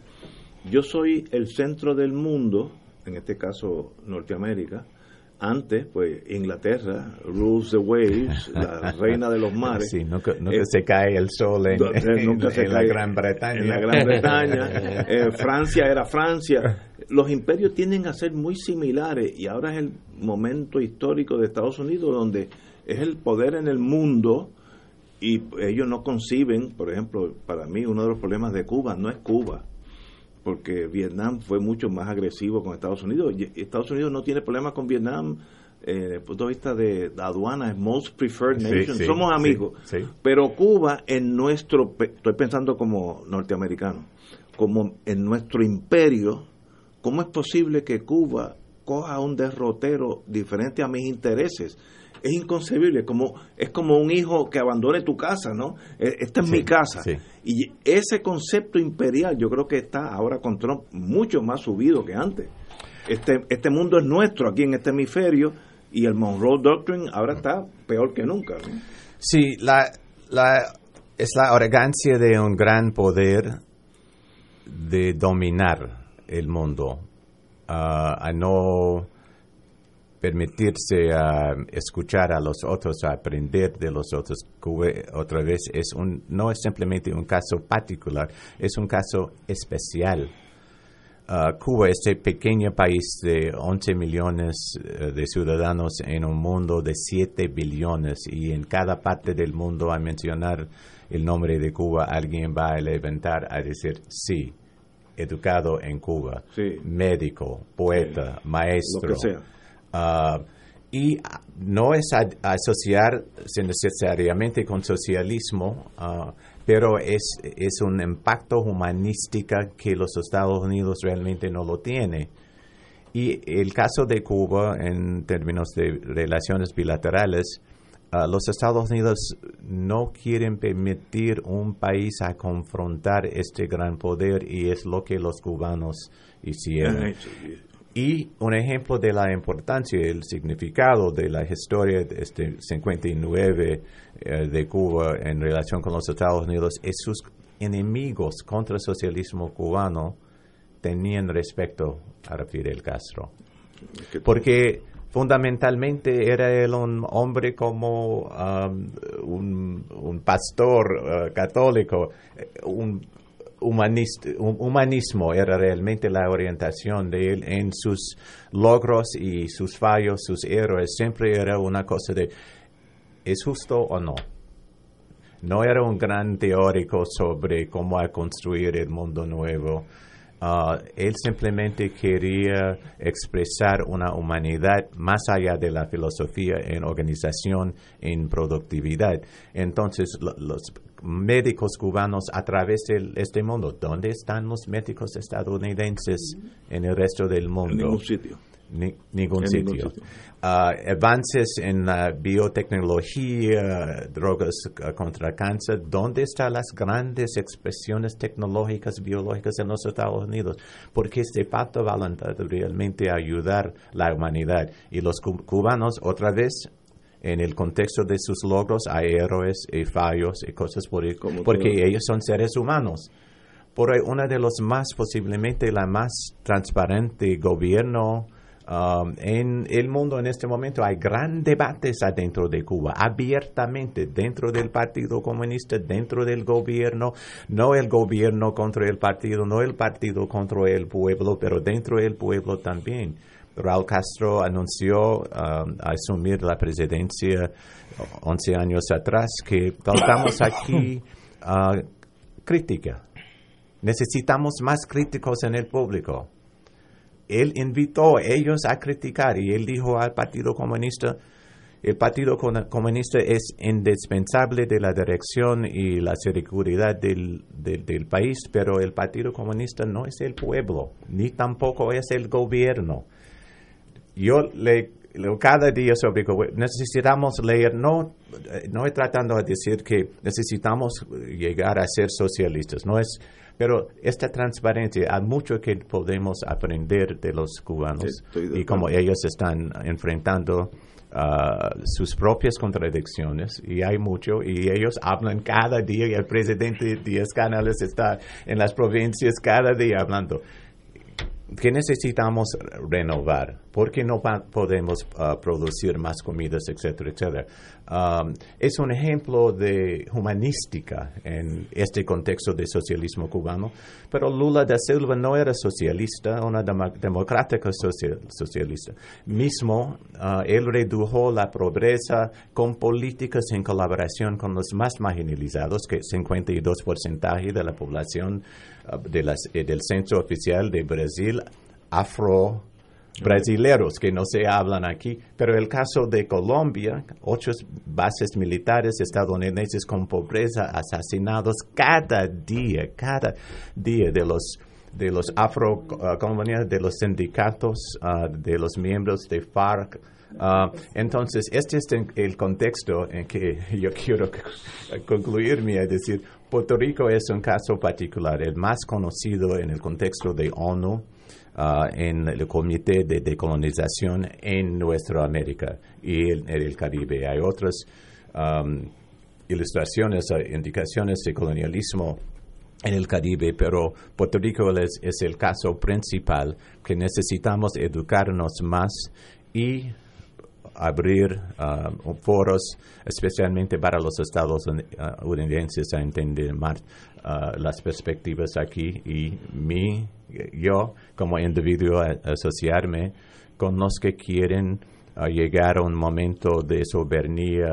Yo soy el centro del mundo en este caso Norteamérica, antes, pues Inglaterra, rules the waves, la reina de los mares. Sí, nunca, eh, se cae el sol en, la Gran Bretaña. En la Gran Bretaña. Eh, Francia era Francia. Los imperios tienden a ser muy similares y ahora es el momento histórico de Estados Unidos donde es el poder en el mundo y ellos no conciben, por ejemplo, para mí uno de los problemas de Cuba no es Cuba, porque Vietnam fue mucho más agresivo con Estados Unidos. Y Estados Unidos no tiene problemas con Vietnam eh, desde el punto de vista de, aduana, es most preferred nation, somos amigos. Pero Cuba en nuestro, estoy pensando como norteamericano, como en nuestro imperio, ¿cómo es posible que Cuba coja un derrotero diferente a mis intereses? Es inconcebible, como es como un hijo que abandone tu casa, ¿no? E, esta es mi casa. Y ese concepto imperial yo creo que está ahora con Trump mucho más subido que antes. Este, este mundo es nuestro aquí en este hemisferio y el Monroe Doctrine ahora está peor que nunca. Sí, la, la, es la arrogancia de un gran poder de dominar el mundo, ah, a no permitirse a escuchar a los otros, a aprender de los otros, otra vez es un, no es simplemente un caso particular, es un caso especial. uh, Cuba, este pequeño país de 11 millones uh, de ciudadanos en un mundo de 7 billones y en cada parte del mundo a mencionar el nombre de Cuba, alguien va a levantar a decir sí, educado en Cuba, Sí. médico, poeta, maestro. Lo que sea. Ah, y no es a- asociarse necesariamente con socialismo, ah, pero es, es un impacto humanística que los Estados Unidos realmente no lo tiene. Y el caso de Cuba en términos de relaciones bilaterales, ah, los Estados Unidos no quieren permitir un país a confrontar este gran poder y es lo que los cubanos hicieron. Y un ejemplo de la importancia y el significado de la historia de este 59 eh, de Cuba en relación con los Estados Unidos es sus enemigos contra el socialismo cubano tenían respecto a Fidel Castro. Porque fundamentalmente era él un hombre como um, un, un pastor uh, católico, eh, un humanismo era realmente la orientación de él en sus logros y sus fallos, sus errores. Siempre era una cosa de, ¿es justo o no? No era un gran teórico sobre cómo construir el mundo nuevo. Ah, él simplemente quería expresar una humanidad más allá de la filosofía en organización, en productividad. Entonces, lo- los médicos cubanos a través de este mundo, ¿dónde están los médicos estadounidenses en el resto del mundo? En ningún sitio. Ni- ningún En sitio. ningún sitio. Ah, avances en la biotecnología, drogas contra cáncer, ¿dónde están las grandes expresiones tecnológicas biológicas en los Estados Unidos? Porque este pacto voluntad realmente ayudar la humanidad. Y los cu- cubanos, otra vez, en el contexto de sus logros, hay héroes y fallos y cosas por el- porque todo. ellos son seres humanos. Por ahí, una de los más, posiblemente la más transparente gobierno um, en el mundo en este momento. Hay gran debates adentro de Cuba, abiertamente, dentro del Partido Comunista, dentro del gobierno, no el gobierno contra el partido, no el partido contra el pueblo, pero dentro del pueblo también. Raúl Castro anunció um, asumir la presidencia 11 años atrás que faltamos aquí ah, crítica. Necesitamos más críticos en el público. Él invitó a ellos a criticar y él dijo al Partido Comunista, el Partido Comunista es indispensable de la dirección y la seguridad del, del- del país, pero el Partido Comunista no es el pueblo, ni tampoco es el gobierno. Yo le, cada día sobre necesitamos leer, no, eh, no tratando de decir que necesitamos llegar a ser socialistas, no es, pero esta transparencia, hay mucho que podemos aprender de los cubanos de y como acuerdo. ellos están enfrentando ah, sus propias contradicciones y hay mucho y ellos hablan cada día y el presidente Díaz Canales está en las provincias cada día hablando que necesitamos renovar, porque no podemos ah, producir más comidas, etcétera, etcétera. Um, es un ejemplo de humanística en este contexto de socialismo cubano, pero Lula da Silva no era socialista, una demo- democrática social- socialista. Mismo, ah, él redujo la pobreza con políticas en colaboración con los más marginalizados, que 52% de la población las- eh, del censo oficial de Brasil afro brasileros que no se hablan aquí, pero el caso de Colombia, ocho bases militares estadounidenses con pobreza asesinados cada día, cada día de los de los afro ah, de los sindicatos, ah, de los miembros de FARC. Ah, entonces, este es el contexto en que yo quiero concluirme a decir, Puerto Rico es un caso particular, el más conocido en el contexto de ONU, ah, en el Comité de Decolonización en nuestra América y en, el Caribe. Hay otras am, ilustraciones, indicaciones de colonialismo en el Caribe, pero Puerto Rico es el caso principal que necesitamos educarnos más y abrir uh, foros, especialmente para los estadounidenses, a entender más las perspectivas aquí. Y mi, yo como individuo asociarme con los que quieren llegar a un momento de soberanía,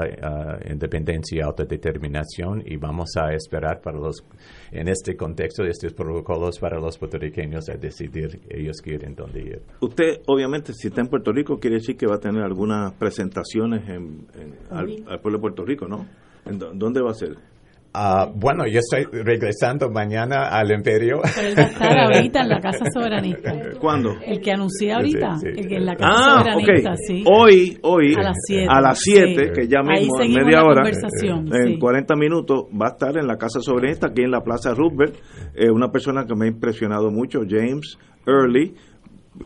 independencia y autodeterminación y vamos a esperar para los, en este contexto de estos protocolos para los puertorriqueños a decidir ellos quieren dónde ir. Usted, obviamente, si está en Puerto Rico, quiere decir que va a tener algunas presentaciones en, al, al, pueblo de Puerto Rico, ¿no? ¿Dónde va a ser? Uh, bueno, yo estoy regresando mañana al Imperio. Pero él va a estar ahorita en la Casa Soberanista. ¿Cuándo? El que anuncié ahorita. Sí, sí. El que en la Casa ah, Soberanista, okay. sí. Hoy, hoy, a las 7. A las 7, que ya mismo, en media la hora, en sí. 40 minutos, va a estar en la Casa Soberanista, aquí en la Plaza Roosevelt. Eh, una persona que me ha impresionado mucho, James Early.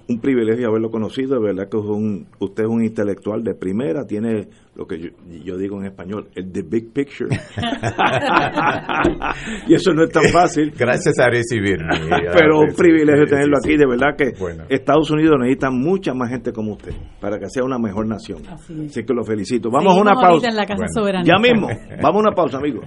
Un privilegio haberlo conocido, de verdad que es un, usted es un intelectual de primera, tiene lo que yo, yo digo en español, el the big picture. y eso no es tan fácil. Gracias a recibirme. Pero un privilegio tenerlo aquí, de verdad que Bueno. Estados Unidos necesita mucha más gente como usted para que sea una mejor nación. Así que lo felicito. Vamos a una pausa. en la Casa Soberanista. Ya mismo, vamos a una pausa, amigos.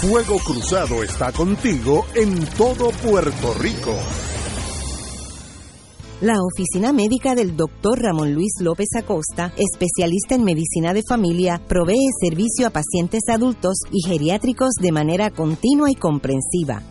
Fuego Cruzado está contigo en todo Puerto Rico. La oficina médica del Dr. Ramón Luis López Acosta, especialista en medicina de familia, provee servicio a pacientes adultos y geriátricos de manera continua y comprensiva,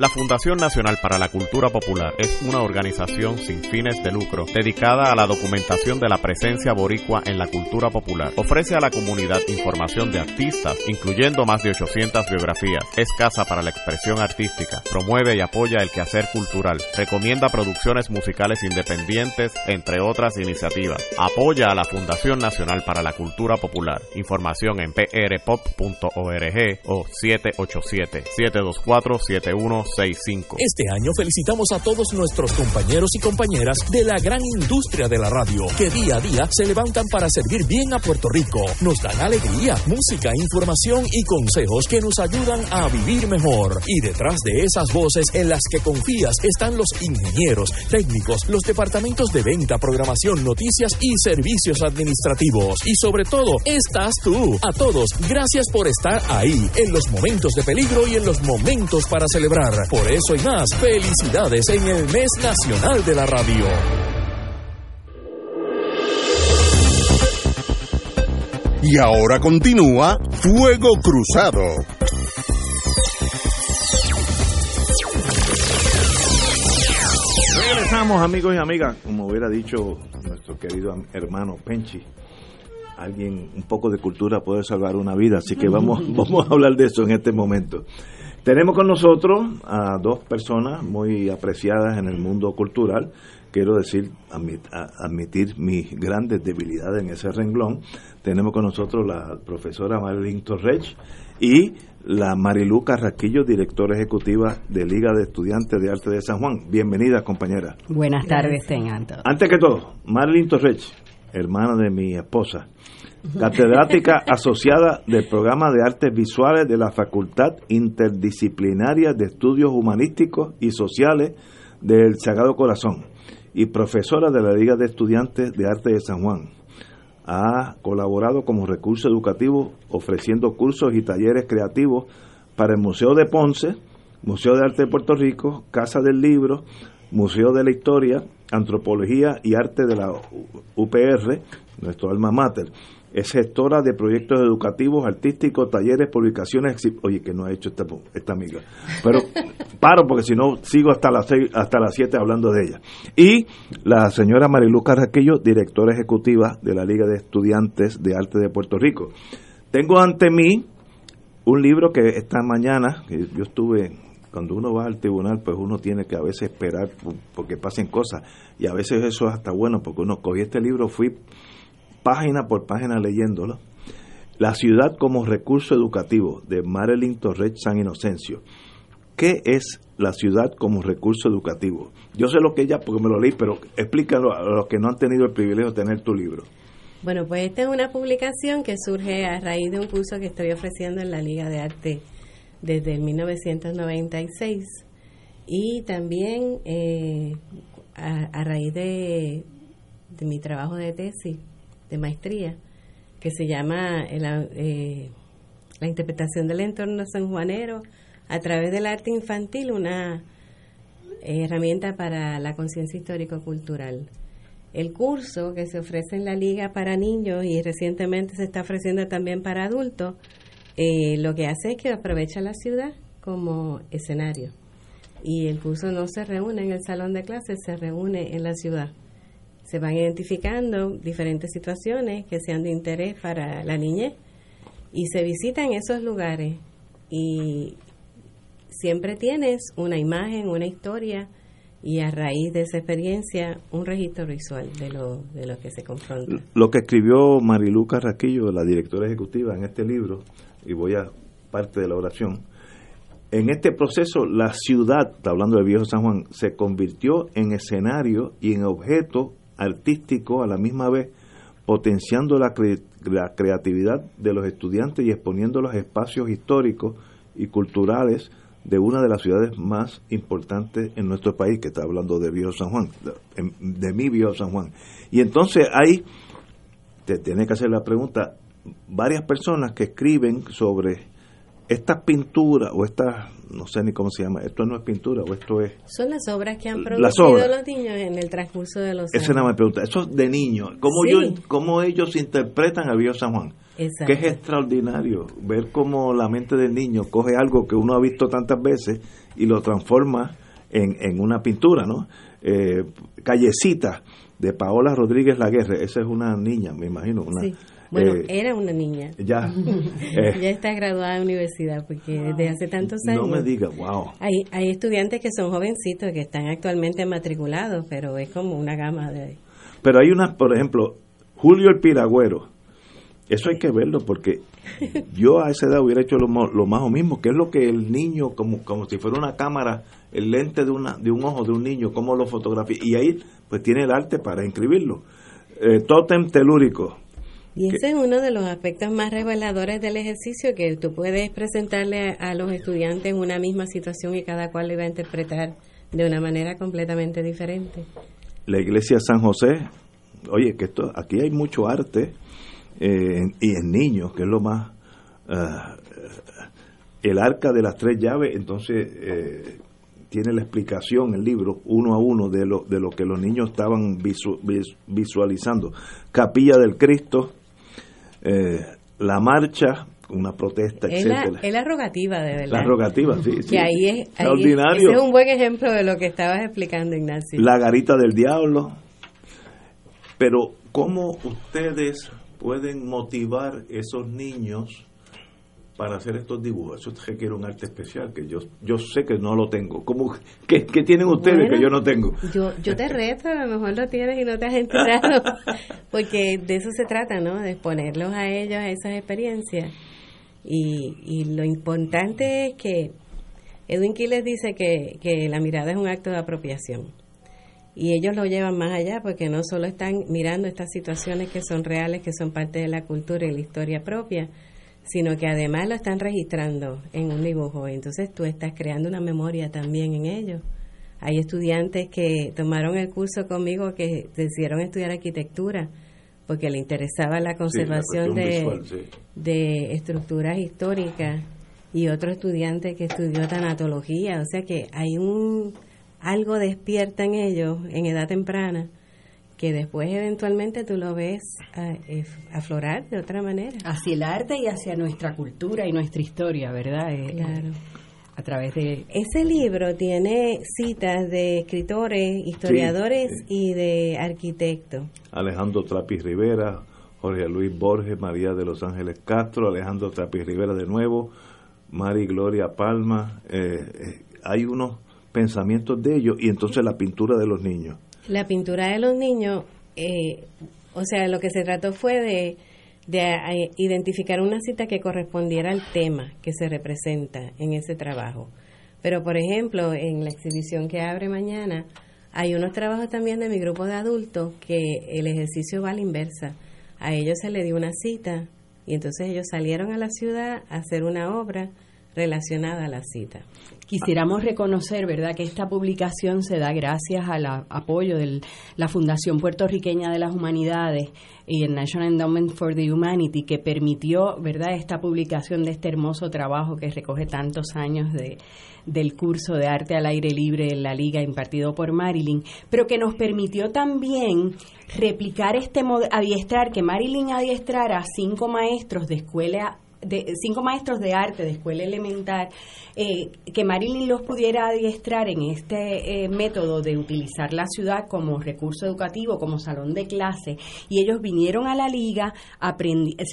La Fundación Nacional para la Cultura Popular es una organización sin fines de lucro dedicada a la documentación de la presencia boricua en la cultura popular. Ofrece a la comunidad información de artistas, incluyendo más de 800 biografías. Es casa para la expresión artística. Promueve y apoya el quehacer cultural. Recomienda producciones musicales independientes, entre otras iniciativas. Apoya a la Fundación Nacional para la Cultura Popular. Información en prpop.org o 787-724-71 este año felicitamos a todos nuestros compañeros y compañeras de la gran industria de la radio, que día a día se levantan para servir bien a Puerto Rico. Nos dan alegría, música, información y consejos que nos ayudan a vivir mejor. Y detrás de esas voces en las que confías están los ingenieros, técnicos, los departamentos de venta, programación, noticias y servicios administrativos. Y sobre todo, estás tú. A todos, gracias por estar ahí, en los momentos de peligro y en los momentos para celebrar. Por eso y más, felicidades en el mes nacional de la radio. Y ahora continúa Fuego Cruzado. Regresamos, amigos y amigas, como hubiera dicho nuestro querido hermano Penchi. Alguien, un poco de cultura puede salvar una vida, así que vamos, vamos a hablar de eso en este momento. Tenemos con nosotros a dos personas muy apreciadas en el mundo cultural. Quiero decir, admit- a- admitir mis grandes debilidades en ese renglón. Tenemos con nosotros la profesora Marilyn Torrech y la Marilu Carraquillo, directora ejecutiva de Liga de Estudiantes de Arte de San Juan. Bienvenida, compañera. Buenas tardes, tengan todos. Antes que todo, Marilyn Torrech, hermana de mi esposa, catedrática asociada del programa de artes visuales de la Facultad Interdisciplinaria de Estudios Humanísticos y Sociales del Sagrado Corazón y profesora de la Liga de Estudiantes de Arte de San Juan. Ha colaborado como recurso educativo ofreciendo cursos y talleres creativos para el Museo de Ponce, Museo de Arte de Puerto Rico, Casa del Libro, Museo de la Historia, Antropología y Arte de la UPR, nuestro alma mater. Es gestora de proyectos educativos, artísticos, talleres, publicaciones. Oye, que no ha hecho esta, esta amiga. Pero paro porque si no sigo hasta las seis, hasta las 7 hablando de ella. Y la señora Marilu Carraquillo, directora ejecutiva de la Liga de Estudiantes de Arte de Puerto Rico. Tengo ante mí un libro que esta mañana, que yo estuve cuando uno va al tribunal, pues uno tiene que a veces esperar porque pasen cosas. Y a veces eso es hasta bueno, porque uno cogí este libro, fui página por página leyéndolo. La ciudad como recurso educativo de Marilyn Torres San Inocencio. ¿Qué es la ciudad como recurso educativo? Yo sé lo que ella, porque me lo leí, pero explícalo a los que no han tenido el privilegio de tener tu libro. Bueno, pues esta es una publicación que surge a raíz de un curso que estoy ofreciendo en la Liga de Arte desde el 1996 y también eh, a, raíz de, de mi trabajo de tesis de maestría que se llama eh, la interpretación del entorno sanjuanero a través del arte infantil, una herramienta para la conciencia histórico-cultural. El curso que se ofrece en la liga para niños y recientemente se está ofreciendo también para adultos, eh, lo que hace es que aprovecha la ciudad como escenario. Y el curso no se reúne en el salón de clases, se reúne en la ciudad se van identificando diferentes situaciones que sean de interés para la niñez y se visitan esos lugares y siempre tienes una imagen, una historia y a raíz de esa experiencia un registro visual de lo, de lo que se confronta. Lo que escribió Marilu Carraquillo, la directora ejecutiva, en este libro, y voy a parte de la oración, en este proceso la ciudad, hablando de Viejo San Juan, se convirtió en escenario y en objeto artístico a la misma vez, potenciando la, la creatividad de los estudiantes y exponiendo los espacios históricos y culturales de una de las ciudades más importantes en nuestro país, que está hablando de Viejo San Juan, de, de mi Viejo San Juan. Y entonces hay, te tiene que hacer la pregunta, varias personas que escriben sobre estas pinturas o estas, no sé ni cómo se llama, esto no es pintura o esto es... Son las obras que han producido los niños en el transcurso de los años. Esa es la pregunta, eso es de niños, ¿cómo, cómo ellos interpretan a Viejo San Juan? Que es extraordinario ver cómo la mente del niño coge algo que uno ha visto tantas veces y lo transforma en, en una pintura, ¿no? Eh, Callecita de Paola Rodríguez Laguerre, esa es una niña, me imagino, una, bueno, eh, era una niña. Ya. ya está graduada de universidad porque desde hace tantos años. No me diga, wow. Hay, hay estudiantes que son jovencitos que están actualmente matriculados, pero es como una gama de. Pero hay una, por ejemplo, Julio el Piragüero. Eso hay que verlo porque yo a esa edad hubiera hecho lo, lo más o mismo, que es lo que el niño, como, como si fuera una cámara, el lente de, una, de un ojo de un niño, cómo lo fotografía. Y ahí pues tiene el arte para inscribirlo. Eh, tótem telúrico, y ese es uno de los aspectos más reveladores del ejercicio, que tú puedes presentarle a los estudiantes una misma situación y cada cual lo va a interpretar de una manera completamente diferente. La iglesia San José, oye, que esto, aquí hay mucho arte eh, y en niños, que es lo más... Ah, el arca de las tres llaves, entonces eh, tiene la explicación, el libro, uno a uno, de lo, de lo que los niños estaban visualizando. Capilla del Cristo, eh, la marcha, una protesta, es etcétera. La, es la rogativa, de verdad. La rogativa, sí. sí. ahí es, Extraordinario. es un buen ejemplo de lo que estabas explicando, Ignacio. La garita del diablo. Pero, ¿cómo ustedes pueden motivar esos niños para hacer estos dibujos. Eso requiere un arte especial que yo yo sé que no lo tengo. ¿Cómo, qué, tienen ustedes que yo no tengo? Yo, yo te reto, a lo mejor lo tienes y no te has enterado, porque de eso se trata, ¿no? De exponerlos a ellos a esas experiencias. Y, y lo importante es que Edwin Quiles dice que, que la mirada es un acto de apropiación. Y ellos lo llevan más allá porque no solo están mirando estas situaciones que son reales, que son parte de la cultura y la historia propia, sino que además lo están registrando en un dibujo. Entonces tú estás creando una memoria también en ello. Hay estudiantes que tomaron el curso conmigo que decidieron estudiar arquitectura porque le interesaba la conservación de, de estructuras históricas y otro estudiante que estudió tanatología, o sea que hay un algo despierta en ellos en edad temprana que después eventualmente tú lo ves eh, aflorar de otra manera. Hacia el arte y hacia nuestra cultura y nuestra historia, ¿verdad? Eh, claro. A través de... Ese libro tiene citas de escritores, historiadores y de arquitectos. Alejandro Trapis Rivera, Jorge Luis Borges, María de los Ángeles Castro, Alejandro Trapis Rivera de nuevo, Mari Gloria Palma. Eh, hay unos pensamientos de ellos y entonces la pintura de los niños. La pintura de los niños, eh, o sea, lo que se trató fue de, de identificar una cita que correspondiera al tema que se representa en ese trabajo. Pero, por ejemplo, en la exhibición que abre mañana, hay unos trabajos también de mi grupo de adultos que el ejercicio va a la inversa. A ellos se les dio una cita y entonces ellos salieron a la ciudad a hacer una obra relacionada a la cita. Quisiéramos reconocer, ¿verdad?, que esta publicación se da gracias al apoyo de la Fundación Puertorriqueña de las Humanidades y el National Endowment for the Humanity, que permitió, ¿verdad?, esta publicación de este hermoso trabajo que recoge tantos años de, del curso de arte al aire libre en la liga impartido por Marilyn, pero que nos permitió también replicar este adiestrar, que Marilyn adiestrara a cinco maestros de escuela de cinco maestros de arte de escuela elemental eh, que Marilyn los pudiera adiestrar en este eh, método de utilizar la ciudad como recurso educativo, como salón de clase, y ellos vinieron a la liga,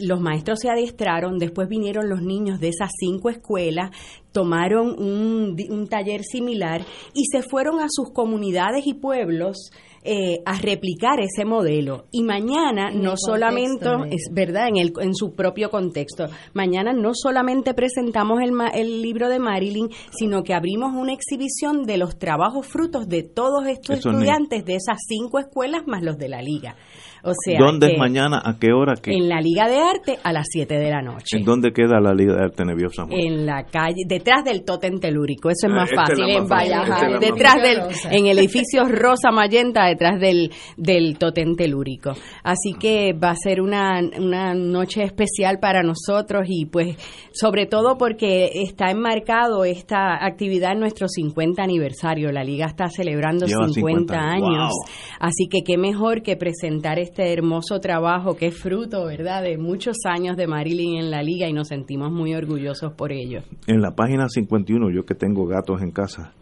los maestros se adiestraron, después vinieron los niños de esas cinco escuelas, tomaron un, un taller similar y se fueron a sus comunidades y pueblos eh, a replicar ese modelo. Y mañana no solamente, es verdad, en, el, en su propio contexto, mañana no solamente presentamos el, el libro de Marilyn, sino que abrimos una exhibición de los trabajos frutos de todos estos estudiantes de esas cinco escuelas más los de la liga. O sea, ¿Dónde es mañana? ¿A qué hora? Qué? En la Liga de Arte a las 7 de la noche. ¿En dónde queda la Liga de Arte Neviosa? En la calle, detrás del Totem Telúrico. Eso es ah, más fácil en Valleja. detrás del, en el edificio Rosa Mayenta, detrás del, del Totem Telúrico. Así que va a ser una, una noche especial para nosotros y pues sobre todo porque está enmarcado esta actividad en nuestro 50 aniversario. La Liga está celebrando 50, años. Así que qué mejor que presentar este hermoso trabajo que es fruto, ¿verdad?, de muchos años de Marilyn en la liga y nos sentimos muy orgullosos por ello. En la página 51, yo que tengo gatos en casa,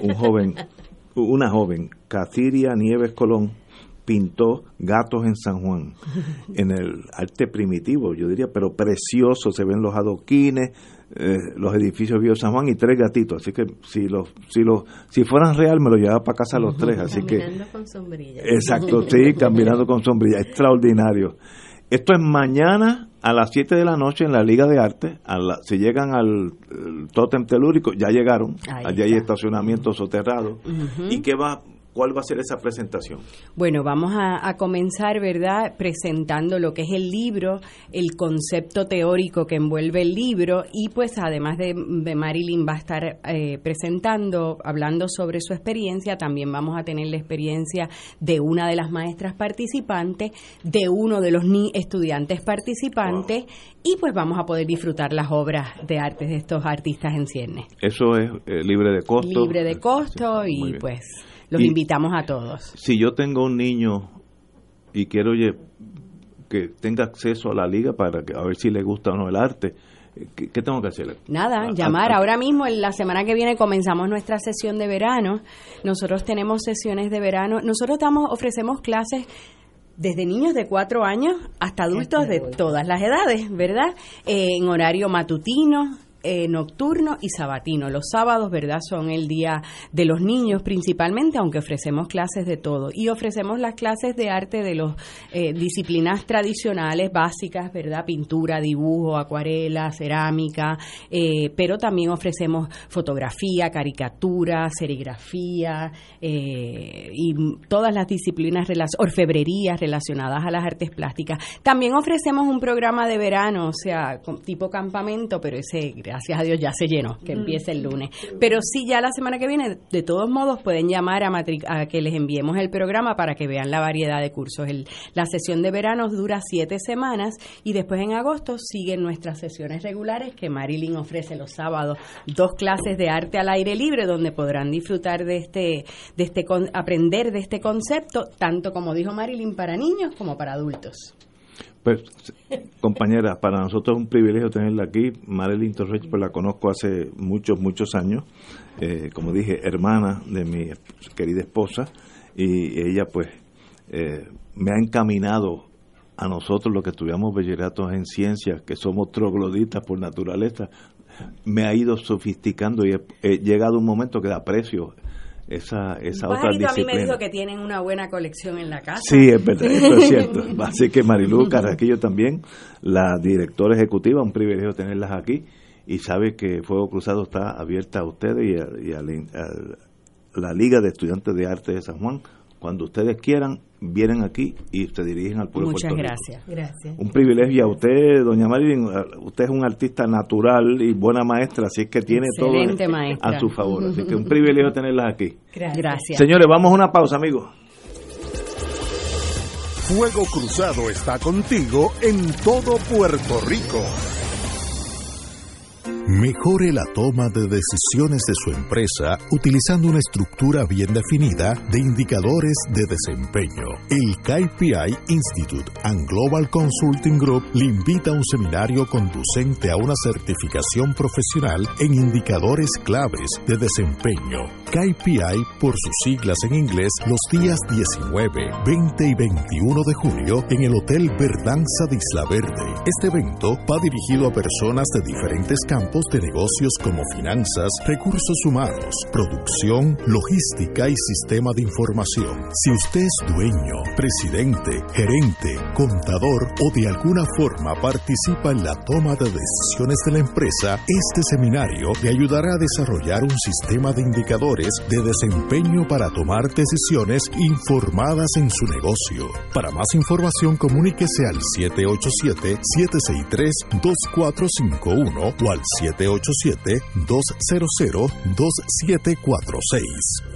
un joven, una joven, Casiria Nieves Colón, pintó gatos en San Juan, en el arte primitivo, yo diría, pero precioso, se ven los adoquines, eh, los edificios de San Juan y tres gatitos, así que si los si los si fueran real me los llevaba para casa los tres, así que con sombrilla. Exacto, sí, caminando con sombrilla, extraordinario. Esto es mañana a las 7 de la noche en la Liga de Arte. A si llegan al Totem Telúrico, ya llegaron. Allí hay estacionamiento soterrado. ¿Y qué va, ¿Cuál va a ser esa presentación? Bueno, vamos a, comenzar, ¿verdad?, presentando lo que es el libro, el concepto teórico que envuelve el libro y pues además de, Marilyn va a estar eh, presentando, hablando sobre su experiencia, también vamos a tener la experiencia de una de las maestras participantes, de uno de los ni estudiantes participantes y pues vamos a poder disfrutar las obras de arte de estos artistas en ciernes. Eso es eh, libre de costo. Libre de costo y pues los invitamos a todos. Si yo tengo un niño y quiero que tenga acceso a la liga para que, a ver si le gusta o no el arte, ¿Qué, tengo que hacer? Nada, llamar. Ahora mismo, en la semana que viene, comenzamos nuestra sesión de verano. Nosotros tenemos sesiones de verano. Nosotros damos, ofrecemos clases desde niños de cuatro años hasta adultos de todas las edades, ¿verdad? Eh, en horario matutino, eh, nocturno y sabatino. Los sábados, ¿verdad? Son el día de los niños principalmente, aunque ofrecemos clases de todo. Y ofrecemos las clases de arte de las eh, disciplinas tradicionales, básicas, ¿verdad? Pintura, dibujo, acuarela, cerámica, eh, pero también ofrecemos fotografía, caricatura, serigrafía y todas las disciplinas, orfebrerías relacionadas a las artes plásticas. También ofrecemos un programa de verano, o sea, tipo campamento, pero ese gracias a Dios ya se llenó, que empiece el lunes. Pero sí, ya la semana que viene, de todos modos, pueden llamar a, a que les enviemos el programa para que vean la variedad de cursos. El, la sesión de verano dura siete semanas y después en agosto siguen nuestras sesiones regulares que Marilyn ofrece los sábados, dos clases de arte al aire libre donde podrán disfrutar de este, de este aprender de este concepto, tanto como dijo Marilyn, para niños como para adultos. Pues, compañera, para nosotros es un privilegio tenerla aquí. Marilyn Torres, pues la conozco hace muchos, muchos años. Eh, como dije, hermana de mi querida esposa. Y ella, pues, eh, me ha encaminado a nosotros, los que estudiamos bachilleratos en ciencias, que somos trogloditas por naturaleza, me ha ido sofisticando y he, llegado un momento que aprecio esa, esa otra disciplina. a mí me dijo que tienen una buena colección en la casa. Sí, es verdad, eso es cierto. Así que Marilu Carraquillo también, la directora ejecutiva, un privilegio tenerlas aquí y sabe que Fuego Cruzado está abierta a ustedes y a, la Liga de Estudiantes de Arte de San Juan. Cuando ustedes quieran, vienen aquí y se dirigen al pueblo Muchas gracias. gracias. Un privilegio a usted, doña Marilyn. Usted es un artista natural y buena maestra, así que tiene todo a su favor. Así que un privilegio tenerla aquí. Gracias. Señores, vamos a una pausa, amigos. Fuego Cruzado está contigo en todo Puerto Rico. Mejore la toma de decisiones de su empresa utilizando una estructura bien definida de indicadores de desempeño. El KPI Institute and Global Consulting Group le invita a un seminario conducente a una certificación profesional en indicadores claves de desempeño. KPI por sus siglas en inglés los días 19, 20 y 21 de julio en el Hotel Verdanza de Isla Verde. Este evento va dirigido a personas de diferentes campos de negocios como finanzas, recursos humanos, producción, logística y sistema de información. Si usted es dueño, presidente, gerente, contador o de alguna forma participa en la toma de decisiones de la empresa, este seminario le ayudará a desarrollar un sistema de indicadores de desempeño para tomar decisiones informadas en su negocio. Para más información comuníquese al 787-763-2451 o al 787-200-2746.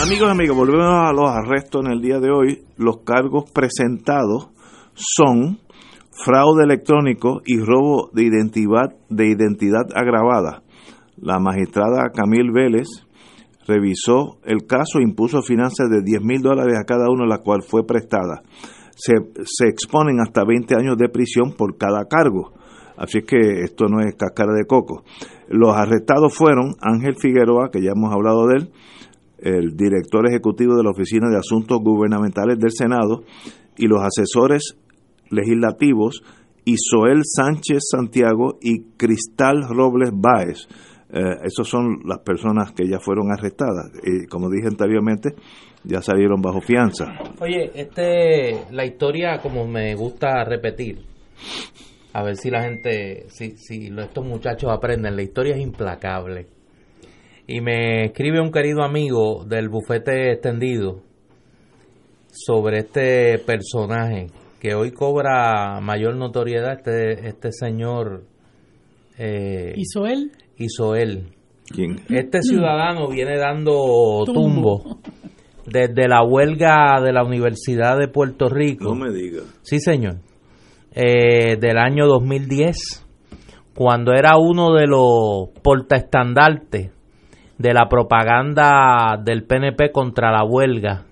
Amigos, amigos, volvemos a los arrestos en el día de hoy. Los cargos presentados son fraude electrónico y robo de identidad, de identidad agravada. La magistrada Camil Vélez revisó el caso e impuso finanzas de 10 mil dólares a cada uno, la cual fue prestada. Se, se exponen hasta 20 años de prisión por cada cargo. Así que esto no es cascara de coco. Los arrestados fueron Ángel Figueroa, que ya hemos hablado de él, el director ejecutivo de la Oficina de Asuntos Gubernamentales del Senado y los asesores legislativos Isoel Sánchez Santiago y Cristal Robles Báez. Eh, esas son las personas que ya fueron arrestadas. Y como dije anteriormente, ya salieron bajo fianza. Oye, este, la historia, como me gusta repetir, a ver si la gente, si, si estos muchachos aprenden, la historia es implacable y me escribe un querido amigo del bufete extendido sobre este personaje que hoy cobra mayor notoriedad, este, este señor... Eh, ¿Isoel? Isoel. ¿Quién? Este ciudadano viene dando tumbo. desde la huelga de la Universidad de Puerto Rico. No me diga. Sí, señor. Eh, del año 2010 cuando era uno de los portaestandartes de la propaganda del PNP contra la huelga,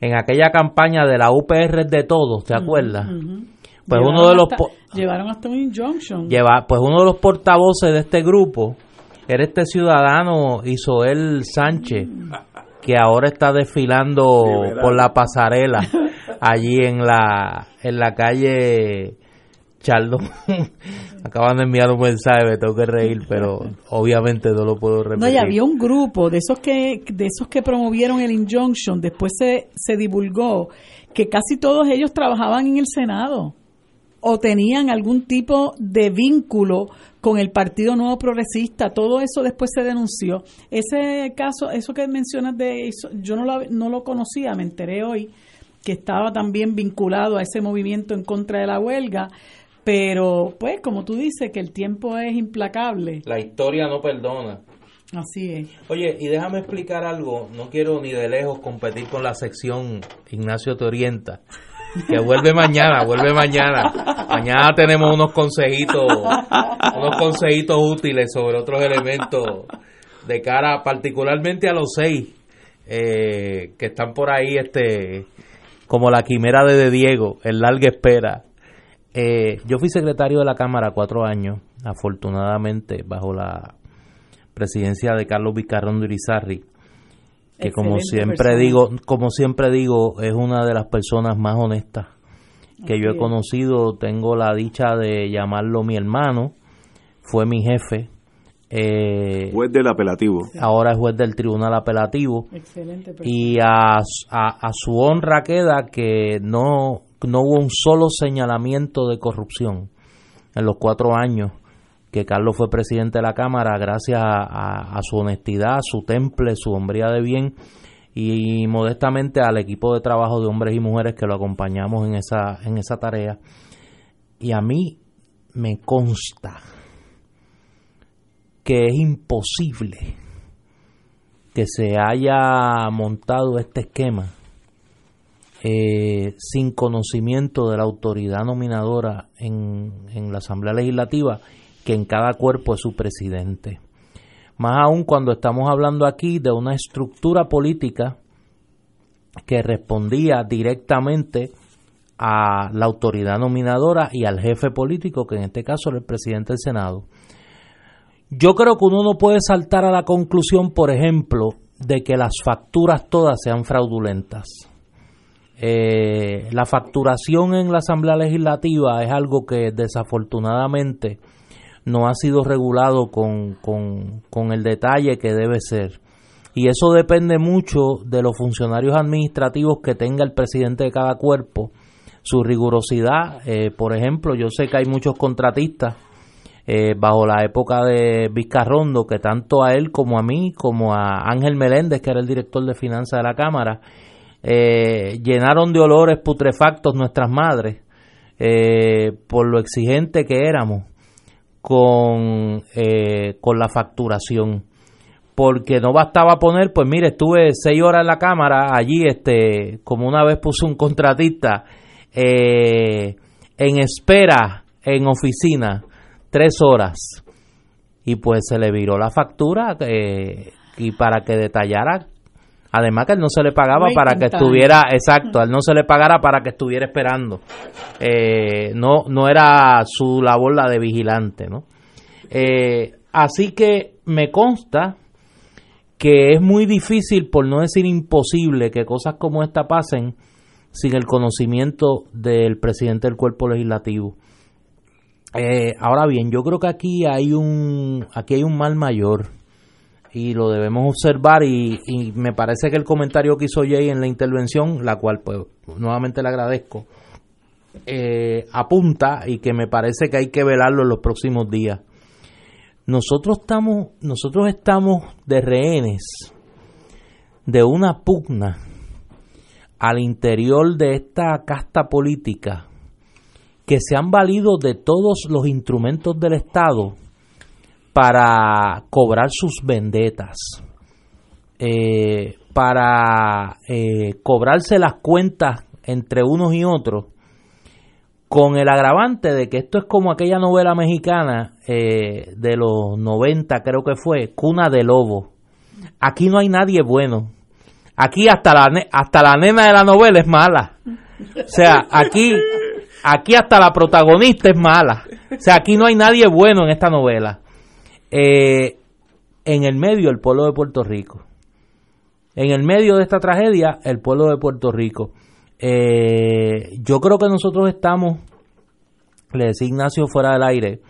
en aquella campaña de la UPR de todos, ¿te acuerdas? Pues Llevaron uno de los hasta- llevaron hasta un injunction. lleva, pues uno de los portavoces de este grupo era este ciudadano Isoel Sánchez, que ahora está desfilando por la pasarela allí en la en la calle Charlo. Acaban de enviar un mensaje, me tengo que reír, pero obviamente no lo puedo repetir. No, y había un grupo de esos que de esos que promovieron el injunction, después se, se divulgó que casi todos ellos trabajaban en el Senado o tenían algún tipo de vínculo con el Partido Nuevo Progresista, todo eso después se denunció. Ese caso, eso que mencionas de eso, yo no lo, no lo conocía, me enteré hoy que estaba también vinculado a ese movimiento en contra de la huelga, pero pues como tú dices que el tiempo es implacable, La historia no perdona. así es. Oye, y déjame explicar algo, no quiero ni de lejos competir con la sección Ignacio Te Orienta, que vuelve mañana, vuelve mañana. Mañana tenemos unos consejitos, unos consejitos útiles sobre otros elementos de cara particularmente a los seis eh, que están por ahí, este, como la quimera de, de Diego, en larga espera. Eh, yo fui secretario de la Cámara cuatro años, afortunadamente bajo la presidencia de Carlos Vicarrondo Irizarry, que como siempre persona. digo, como siempre digo, es una de las personas más honestas que yo he conocido. Tengo la dicha de llamarlo mi hermano, fue mi jefe. Eh, Juez del apelativo. ahora es juez del tribunal apelativo Excelente persona. y a, a, a su honra queda que no, no hubo un solo señalamiento de corrupción en los cuatro años que Carlos fue presidente de la Cámara gracias a, su honestidad, su temple, su hombría de bien y modestamente al equipo de trabajo de hombres y mujeres que lo acompañamos en esa, en esa tarea. Y a mí me consta que es imposible que se haya montado este esquema eh, sin conocimiento de la autoridad nominadora en, en la Asamblea Legislativa, que en cada cuerpo es su presidente. Más aún cuando estamos hablando aquí de una estructura política que respondía directamente a la autoridad nominadora y al jefe político, que en este caso era el presidente del Senado. Yo creo que uno no puede saltar a la conclusión, por ejemplo, de que las facturas todas sean fraudulentas. Eh, la facturación en la Asamblea Legislativa es algo que desafortunadamente no ha sido regulado con, con, con el detalle que debe ser. Y eso depende mucho de los funcionarios administrativos que tenga el presidente de cada cuerpo, su rigurosidad. Eh, por ejemplo, yo sé que hay muchos contratistas eh, bajo la época de Vizcarrondo, que tanto a él como a mí, como a Ángel Meléndez, que era el director de finanzas de la Cámara, eh, llenaron de olores putrefactos nuestras madres eh, por lo exigente que éramos con, eh, con la facturación. Porque no bastaba poner, pues mire, estuve seis horas en la cámara, allí, este, como una vez puso un contratista, eh, en espera, en oficina, tres horas. Y pues se le viró la factura eh, y para que detallara, además que él no se le pagaba Waiting para que time. estuviera, exacto, a él no se le pagara para que estuviera esperando. Eh, no, no era su labor la de vigilante, ¿no? Eh, así que me consta que es muy difícil, por no decir imposible, que cosas como esta pasen sin el conocimiento del presidente del cuerpo legislativo. Eh, ahora bien, yo creo que aquí hay un aquí hay un mal mayor y lo debemos observar y, me parece que el comentario que hizo Jay en la intervención, la cual pues nuevamente le agradezco, eh, apunta y que me parece que hay que velarlo en los próximos días. Nosotros estamos, nosotros estamos de rehenes de una pugna al interior de esta casta política que se han valido de todos los instrumentos del Estado para cobrar sus vendetas, eh, para eh, cobrarse las cuentas entre unos y otros, con el agravante de que esto es como aquella novela mexicana eh, de los 90, creo que fue, Cuna de Lobo. Aquí no hay nadie bueno. Aquí hasta la, hasta la nena de la novela es mala. O sea, aquí, aquí hasta la protagonista es mala. O sea, aquí no hay nadie bueno en esta novela. Eh, en el medio, el pueblo de Puerto Rico. En el medio de esta tragedia, el pueblo de Puerto Rico. Eh, yo creo que nosotros estamos, le decía Ignacio fuera del aire,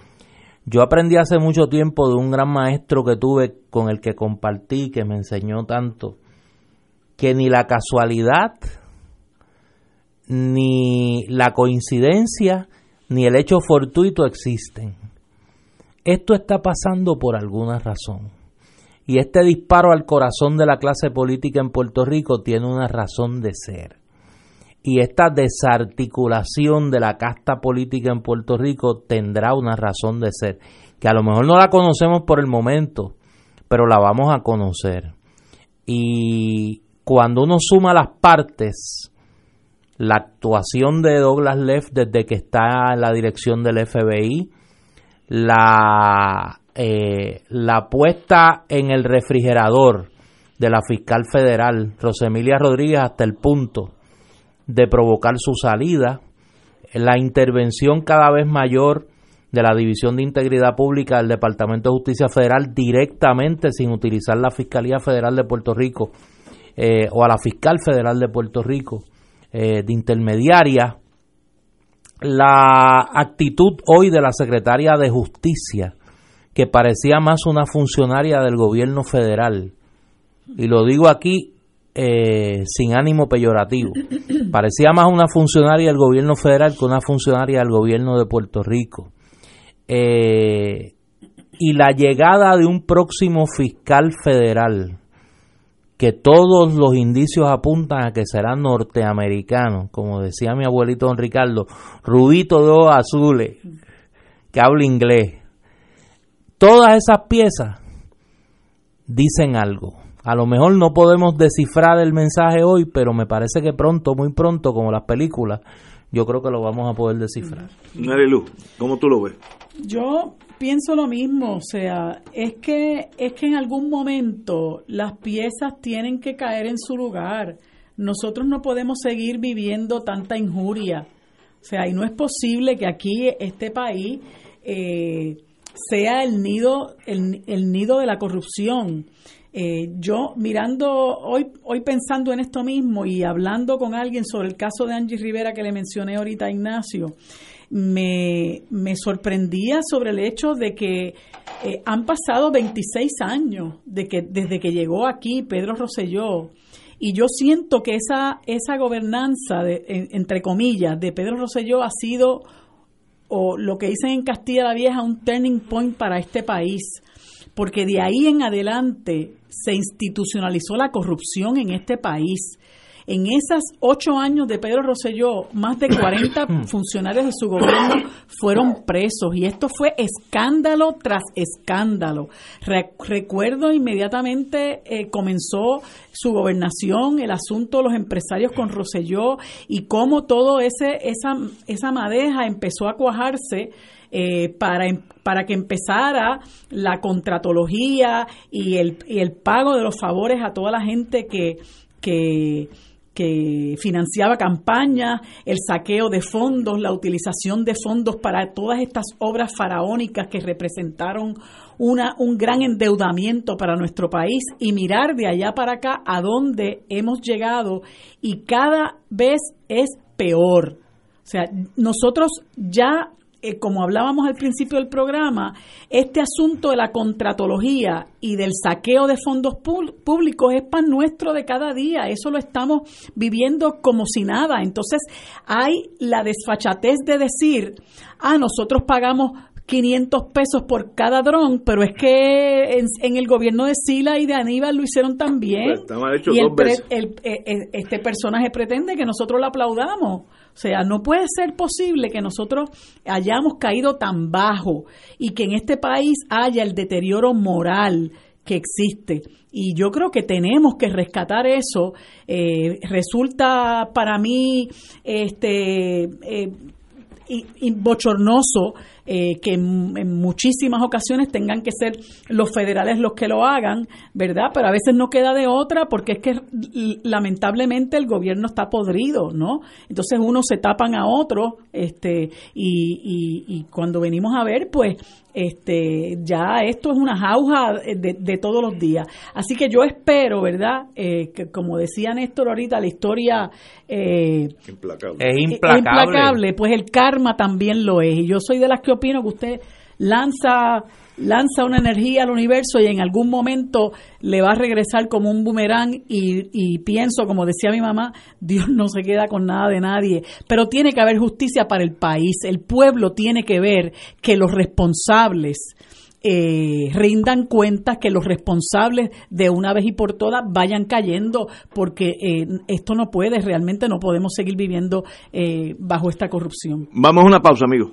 yo aprendí hace mucho tiempo de un gran maestro que tuve con el que compartí, que me enseñó tanto, que ni la casualidad, ni la coincidencia, ni el hecho fortuito existen. Esto está pasando por alguna razón. Y este disparo al corazón de la clase política en Puerto Rico tiene una razón de ser. Y esta desarticulación de la casta política en Puerto Rico tendrá una razón de ser, que a lo mejor no la conocemos por el momento, pero la vamos a conocer. Y cuando uno suma las partes, la actuación de Douglas Leff desde que está en la dirección del FBI, la eh, la puesta en el refrigerador de la fiscal federal Rosemilia Rodríguez hasta el punto de provocar su salida, la intervención cada vez mayor de la División de Integridad Pública del Departamento de Justicia Federal directamente sin utilizar la Fiscalía Federal de Puerto Rico eh, o a la Fiscal Federal de Puerto Rico eh, de intermediaria, la actitud hoy de la Secretaria de Justicia que parecía más una funcionaria del gobierno federal. Y lo digo aquí eh, sin ánimo peyorativo. Parecía más una funcionaria del gobierno federal que una funcionaria del gobierno de Puerto Rico. Eh, y la llegada de un próximo fiscal federal, que todos los indicios apuntan a que será norteamericano, como decía mi abuelito don Ricardo, rubito de azules, que habla inglés. Todas esas piezas dicen algo. A lo mejor no podemos descifrar el mensaje hoy, pero me parece que pronto, muy pronto, como las películas, yo creo que lo vamos a poder descifrar. Marilu, ¿cómo tú lo ves? Yo pienso lo mismo, o sea, es que es que en algún momento las piezas tienen que caer en su lugar. Nosotros no podemos seguir viviendo tanta injuria. O sea, y no es posible que aquí este país eh, sea el nido, el, el nido de la corrupción. Eh, yo mirando hoy, hoy pensando en esto mismo y hablando con alguien sobre el caso de Angie Rivera que le mencioné ahorita a Ignacio, me, me sorprendía sobre el hecho de que eh, han pasado 26 años de que, desde que llegó aquí Pedro Rosselló. Y yo siento que esa, esa gobernanza, de, entre comillas, de Pedro Rosselló ha sido o lo que dicen en Castilla la Vieja, un turning point para este país, porque de ahí en adelante se institucionalizó la corrupción en este país. En esos ocho años de Pedro Rosselló, más de 40 funcionarios de su gobierno fueron presos y esto fue escándalo tras escándalo. recuerdo inmediatamente eh, comenzó su gobernación, el asunto de los empresarios con Rosselló y cómo todo ese esa esa madeja empezó a cuajarse eh, para, em, para que empezara la contratología y el, y el pago de los favores a toda la gente que, que que financiaba campañas, el saqueo de fondos, la utilización de fondos para todas estas obras faraónicas que representaron una, un gran endeudamiento para nuestro país y mirar de allá para acá a dónde hemos llegado y cada vez es peor. O sea, nosotros ya eh, como hablábamos al principio del programa, este asunto de la contratología y del saqueo de fondos públicos es pan nuestro de cada día. Eso lo estamos viviendo como si nada. Entonces hay la desfachatez de decir, ah, nosotros pagamos 500 pesos por cada dron, pero es que en, el gobierno de Sila y de Aníbal lo hicieron también. Pues, y el, eh, eh, este personaje pretende que nosotros lo aplaudamos. O sea, no puede ser posible que nosotros hayamos caído tan bajo y que en este país haya el deterioro moral que existe. Y yo creo que tenemos que rescatar eso. Eh, resulta para mí este, eh, y, y bochornoso eh, que en, en muchísimas ocasiones tengan que ser los federales los que lo hagan, ¿verdad? Pero a veces no queda de otra porque es que lamentablemente el gobierno está podrido, ¿no? Entonces unos se tapan a otros este, y, y, y cuando venimos a ver, pues este ya esto es una jauja de, de todos los días. Así que yo espero, ¿verdad? Eh, que como decía Néstor ahorita, la historia eh, Implacable. Es es implacable. implacable, pues el karma también lo es. Y yo soy de las que opino que usted lanza lanza una energía al universo y en algún momento le va a regresar como un boomerang y, pienso, como decía mi mamá, Dios no se queda con nada de nadie, pero tiene que haber justicia para el país, el pueblo tiene que ver que los responsables eh, rindan cuentas, que los responsables de una vez y por todas vayan cayendo, porque eh, esto no puede, realmente no podemos seguir viviendo eh, bajo esta corrupción. Vamos a una pausa, amigos.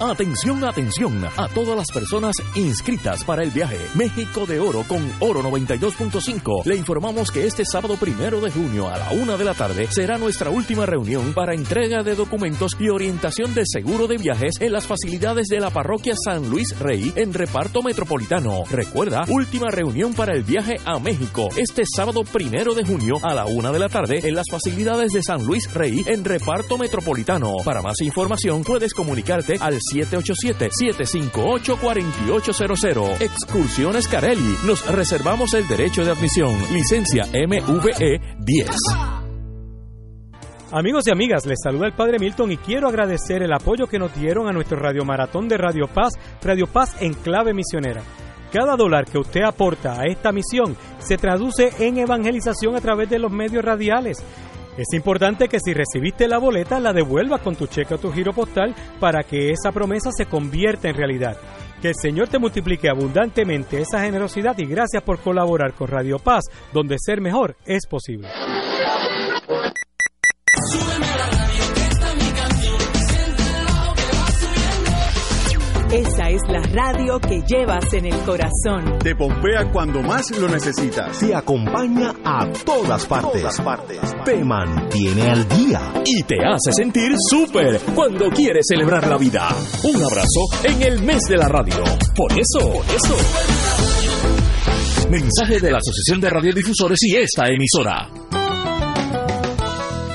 Atención, atención a todas las personas inscritas para el viaje México de Oro con Oro 92.5. Le informamos que este sábado primero de junio a la una de la tarde será nuestra última reunión para entrega de documentos y orientación de seguro de viajes en las facilidades de la parroquia San Luis Rey en reparto metropolitano. Recuerda, última reunión para el viaje a México este sábado primero de junio a la una de la tarde en las facilidades de San Luis Rey en reparto metropolitano. Para más información puedes comunicarte al 787-758-4800. Excursiones Carelli. Nos reservamos el derecho de admisión. Licencia MVE 10. Amigos y amigas, les saluda el Padre Milton y quiero agradecer el apoyo que nos dieron a nuestro Radio Maratón de Radio Paz, Radio Paz en clave misionera. Cada dólar que usted aporta a esta misión se traduce en evangelización a través de los medios radiales. Es importante que si recibiste la boleta la devuelvas con tu cheque o tu giro postal para que esa promesa se convierta en realidad. Que el Señor te multiplique abundantemente esa generosidad y gracias por colaborar con Radio Paz, donde ser mejor es posible. Esa es la radio que llevas en el corazón. Te pompea cuando más lo necesitas. Te acompaña a todas partes. Te mantiene al día. Y te hace sentir súper cuando quieres celebrar la vida. Un abrazo en el mes de la radio. Por eso, por eso. Mensaje de la Asociación de Radiodifusores y esta emisora.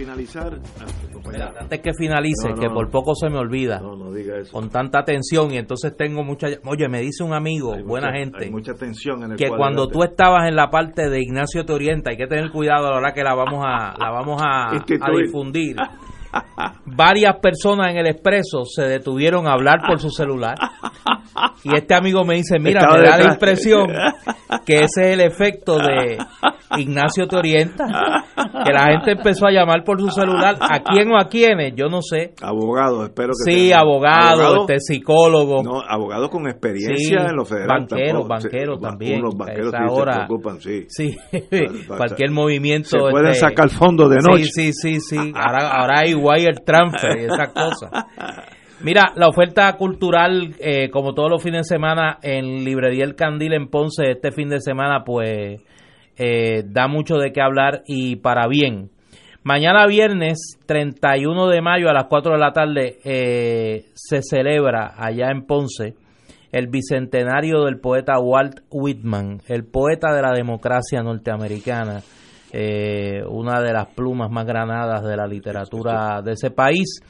Finalizar. Antes que finalice, No, no, que por poco se me olvida. No, no diga eso. Con tanta tensión y entonces tengo mucha... Oye, me dice un amigo, buena mucha- gente, hay mucha tensión en el que cuando tú estabas en la parte de Ignacio Te Orienta, hay que tener cuidado a la hora que la vamos a, la vamos a, difundir. Varias personas en el expreso se detuvieron a hablar por su celular. Y este amigo me dice, mira, Estaba me da la impresión que ese es el efecto de Ignacio Te Orienta. Que la gente empezó a llamar por su celular. ¿A quién o a quiénes? Yo no sé. Abogado, espero que Sí, abogado, este psicólogo. No, abogado con experiencia Sí, en lo federal. banquero, tampoco. banquero Sí, también. Unos banqueros se preocupan, sí. Cualquier movimiento. Se pueden este, sacar fondos de noche. Sí, sí, sí, sí. Ahora, ahora hay wire transfer y esas cosas. Mira, la oferta cultural, eh, como todos los fines de semana, en Librería El Candil en Ponce, este fin de semana, pues eh, da mucho de qué hablar y para bien. Mañana viernes 31 de mayo a las 4 de la tarde eh, se celebra allá en Ponce el bicentenario del poeta Walt Whitman, el poeta de la democracia norteamericana, eh, una de las plumas más granadas de la literatura de ese país.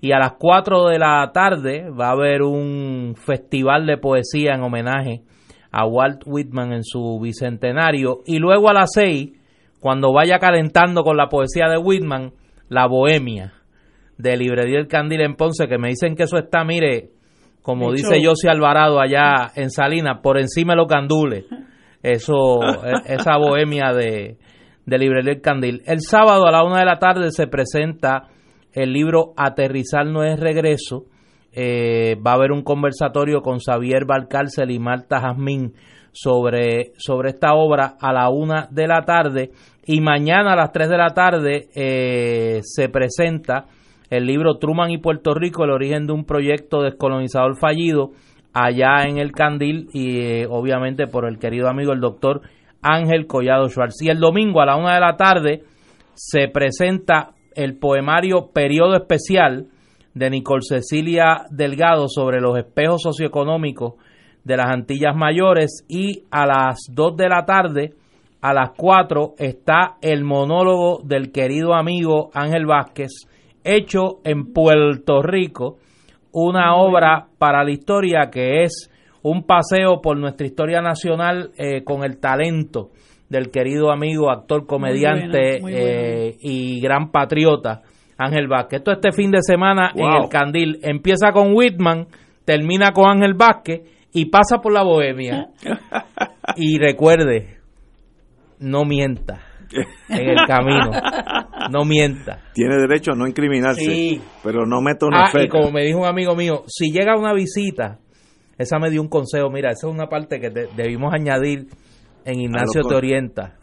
Y a las 4 de la tarde va a haber un festival de poesía en homenaje a Walt Whitman en su bicentenario. Y luego a las 6, cuando vaya calentando con la poesía de Whitman, la bohemia de Librería El Candil en Ponce, que me dicen que eso está, mire, como dice. José Alvarado allá en Salinas, por encima de los gandules. Eso, e- esa bohemia de, de Librería El Candil. El sábado a la una de la tarde se presenta el libro Aterrizar no es regreso. Eh, va a haber un conversatorio con Xavier Valcárcel y Marta Jazmín sobre, sobre esta obra a la una de la tarde. Y mañana a las tres de la tarde eh, se presenta el libro Truman y Puerto Rico, el origen de un proyecto descolonizador fallido allá en el Candil y eh, obviamente por el querido amigo el doctor Ángel Collado Schwartz. Y el domingo a la una de la tarde se presenta el poemario Periodo Especial de Nicole Cecilia Delgado sobre los espejos socioeconómicos de las Antillas Mayores y a las 2 de la tarde, a las 4, está el monólogo del querido amigo Ángel Vázquez, hecho en Puerto Rico, una obra para la historia que es un paseo por nuestra historia nacional eh, con el talento del querido amigo, actor, comediante buena, muy eh, y gran patriota Ángel Vázquez. Esto este fin de semana en el Candil. Empieza con Whitman, termina con Ángel Vázquez y pasa por la Bohemia. y recuerde, no mienta en el camino. No mienta. Tiene derecho a no incriminarse, Sí. pero no meta una Ah, y como me dijo un amigo mío, si llega una visita, esa me dio un consejo, mira, esa es una parte que de- debimos añadir en Ignacio con- Te Orienta.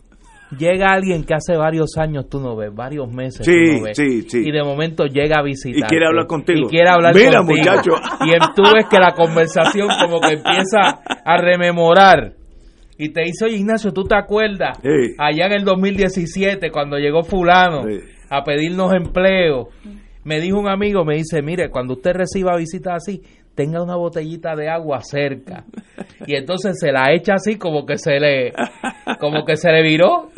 Llega alguien que hace varios años tú no ves, varios meses Sí, tú no ves, sí, sí. y de momento llega a visitar. Y quiere hablar contigo. Y quiere hablar Mira, contigo. muchacho. Y tú ves que la conversación como que empieza a rememorar. Y te dice, oye Ignacio, ¿tú te acuerdas? Sí. Allá en el 2017, cuando llegó fulano a pedirnos empleo, me dijo un amigo, me dice, mire, cuando usted reciba visitas así, tenga una botellita de agua cerca. Y entonces se la echa así como que se le como que se le viró.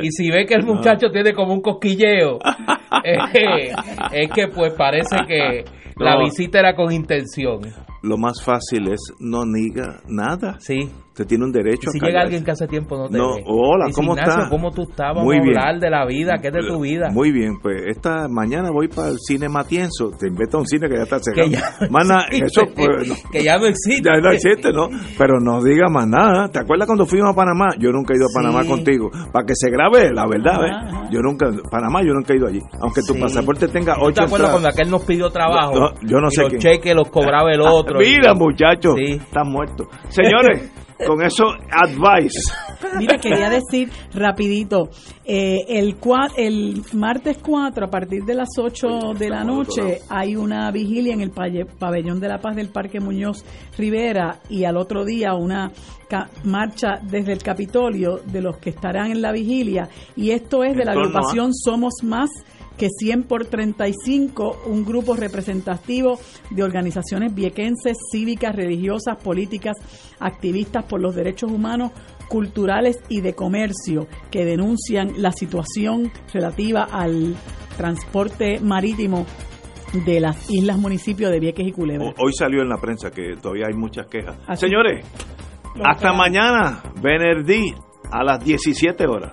Y si ve que el muchacho tiene como un cosquilleo, eh, es que pues parece que la visita era con intención. Lo más fácil es no diga nada. Sí. Usted tiene un derecho Si a llega alguien que hace tiempo no te No, ve. hola, Dice, ¿cómo Ignacio, está? ¿cómo tú estás? Vamos Muy a bien. hablar de la vida, ¿qué es de tu vida? Muy bien, pues esta mañana voy para el cine Matienzo. Te invito a un cine que ya está cerrado. Que ya Más nada, eso, pues, no. que ya no existe. Ya no existe, ¿no? Pero no diga más nada. ¿Te acuerdas cuando fuimos a Panamá? Yo nunca he ido a Panamá Sí. contigo. Para que se grabe la verdad, ¿eh? Ajá, Yo nunca, Panamá yo nunca he ido allí. Aunque tu Sí. pasaporte tenga ¿Tú te ocho acuerdas cuando aquel nos pidió trabajo? No, yo no y sé los quién. cheques los cobraba el otro. Mira, Y- muchacho, Sí. estás muerto. Señores, con eso, advice. Mira, quería decir rapidito, eh, el, cua- el martes 4 a partir de las 8 de la noche hay una vigilia en el pabellón de la paz del Parque Muñoz Rivera y al otro día una marcha desde el Capitolio de los que estarán en la vigilia y esto es de la agrupación Somos Más que 100 por 35, un grupo representativo de organizaciones viequenses, cívicas, religiosas, políticas, activistas por los derechos humanos, culturales y de comercio, que denuncian la situación relativa al transporte marítimo de las islas municipios de Vieques y Culebra. Hoy salió en la prensa que todavía hay muchas quejas. Así- Señores, hasta mañana, Benerdí, a las 17 horas.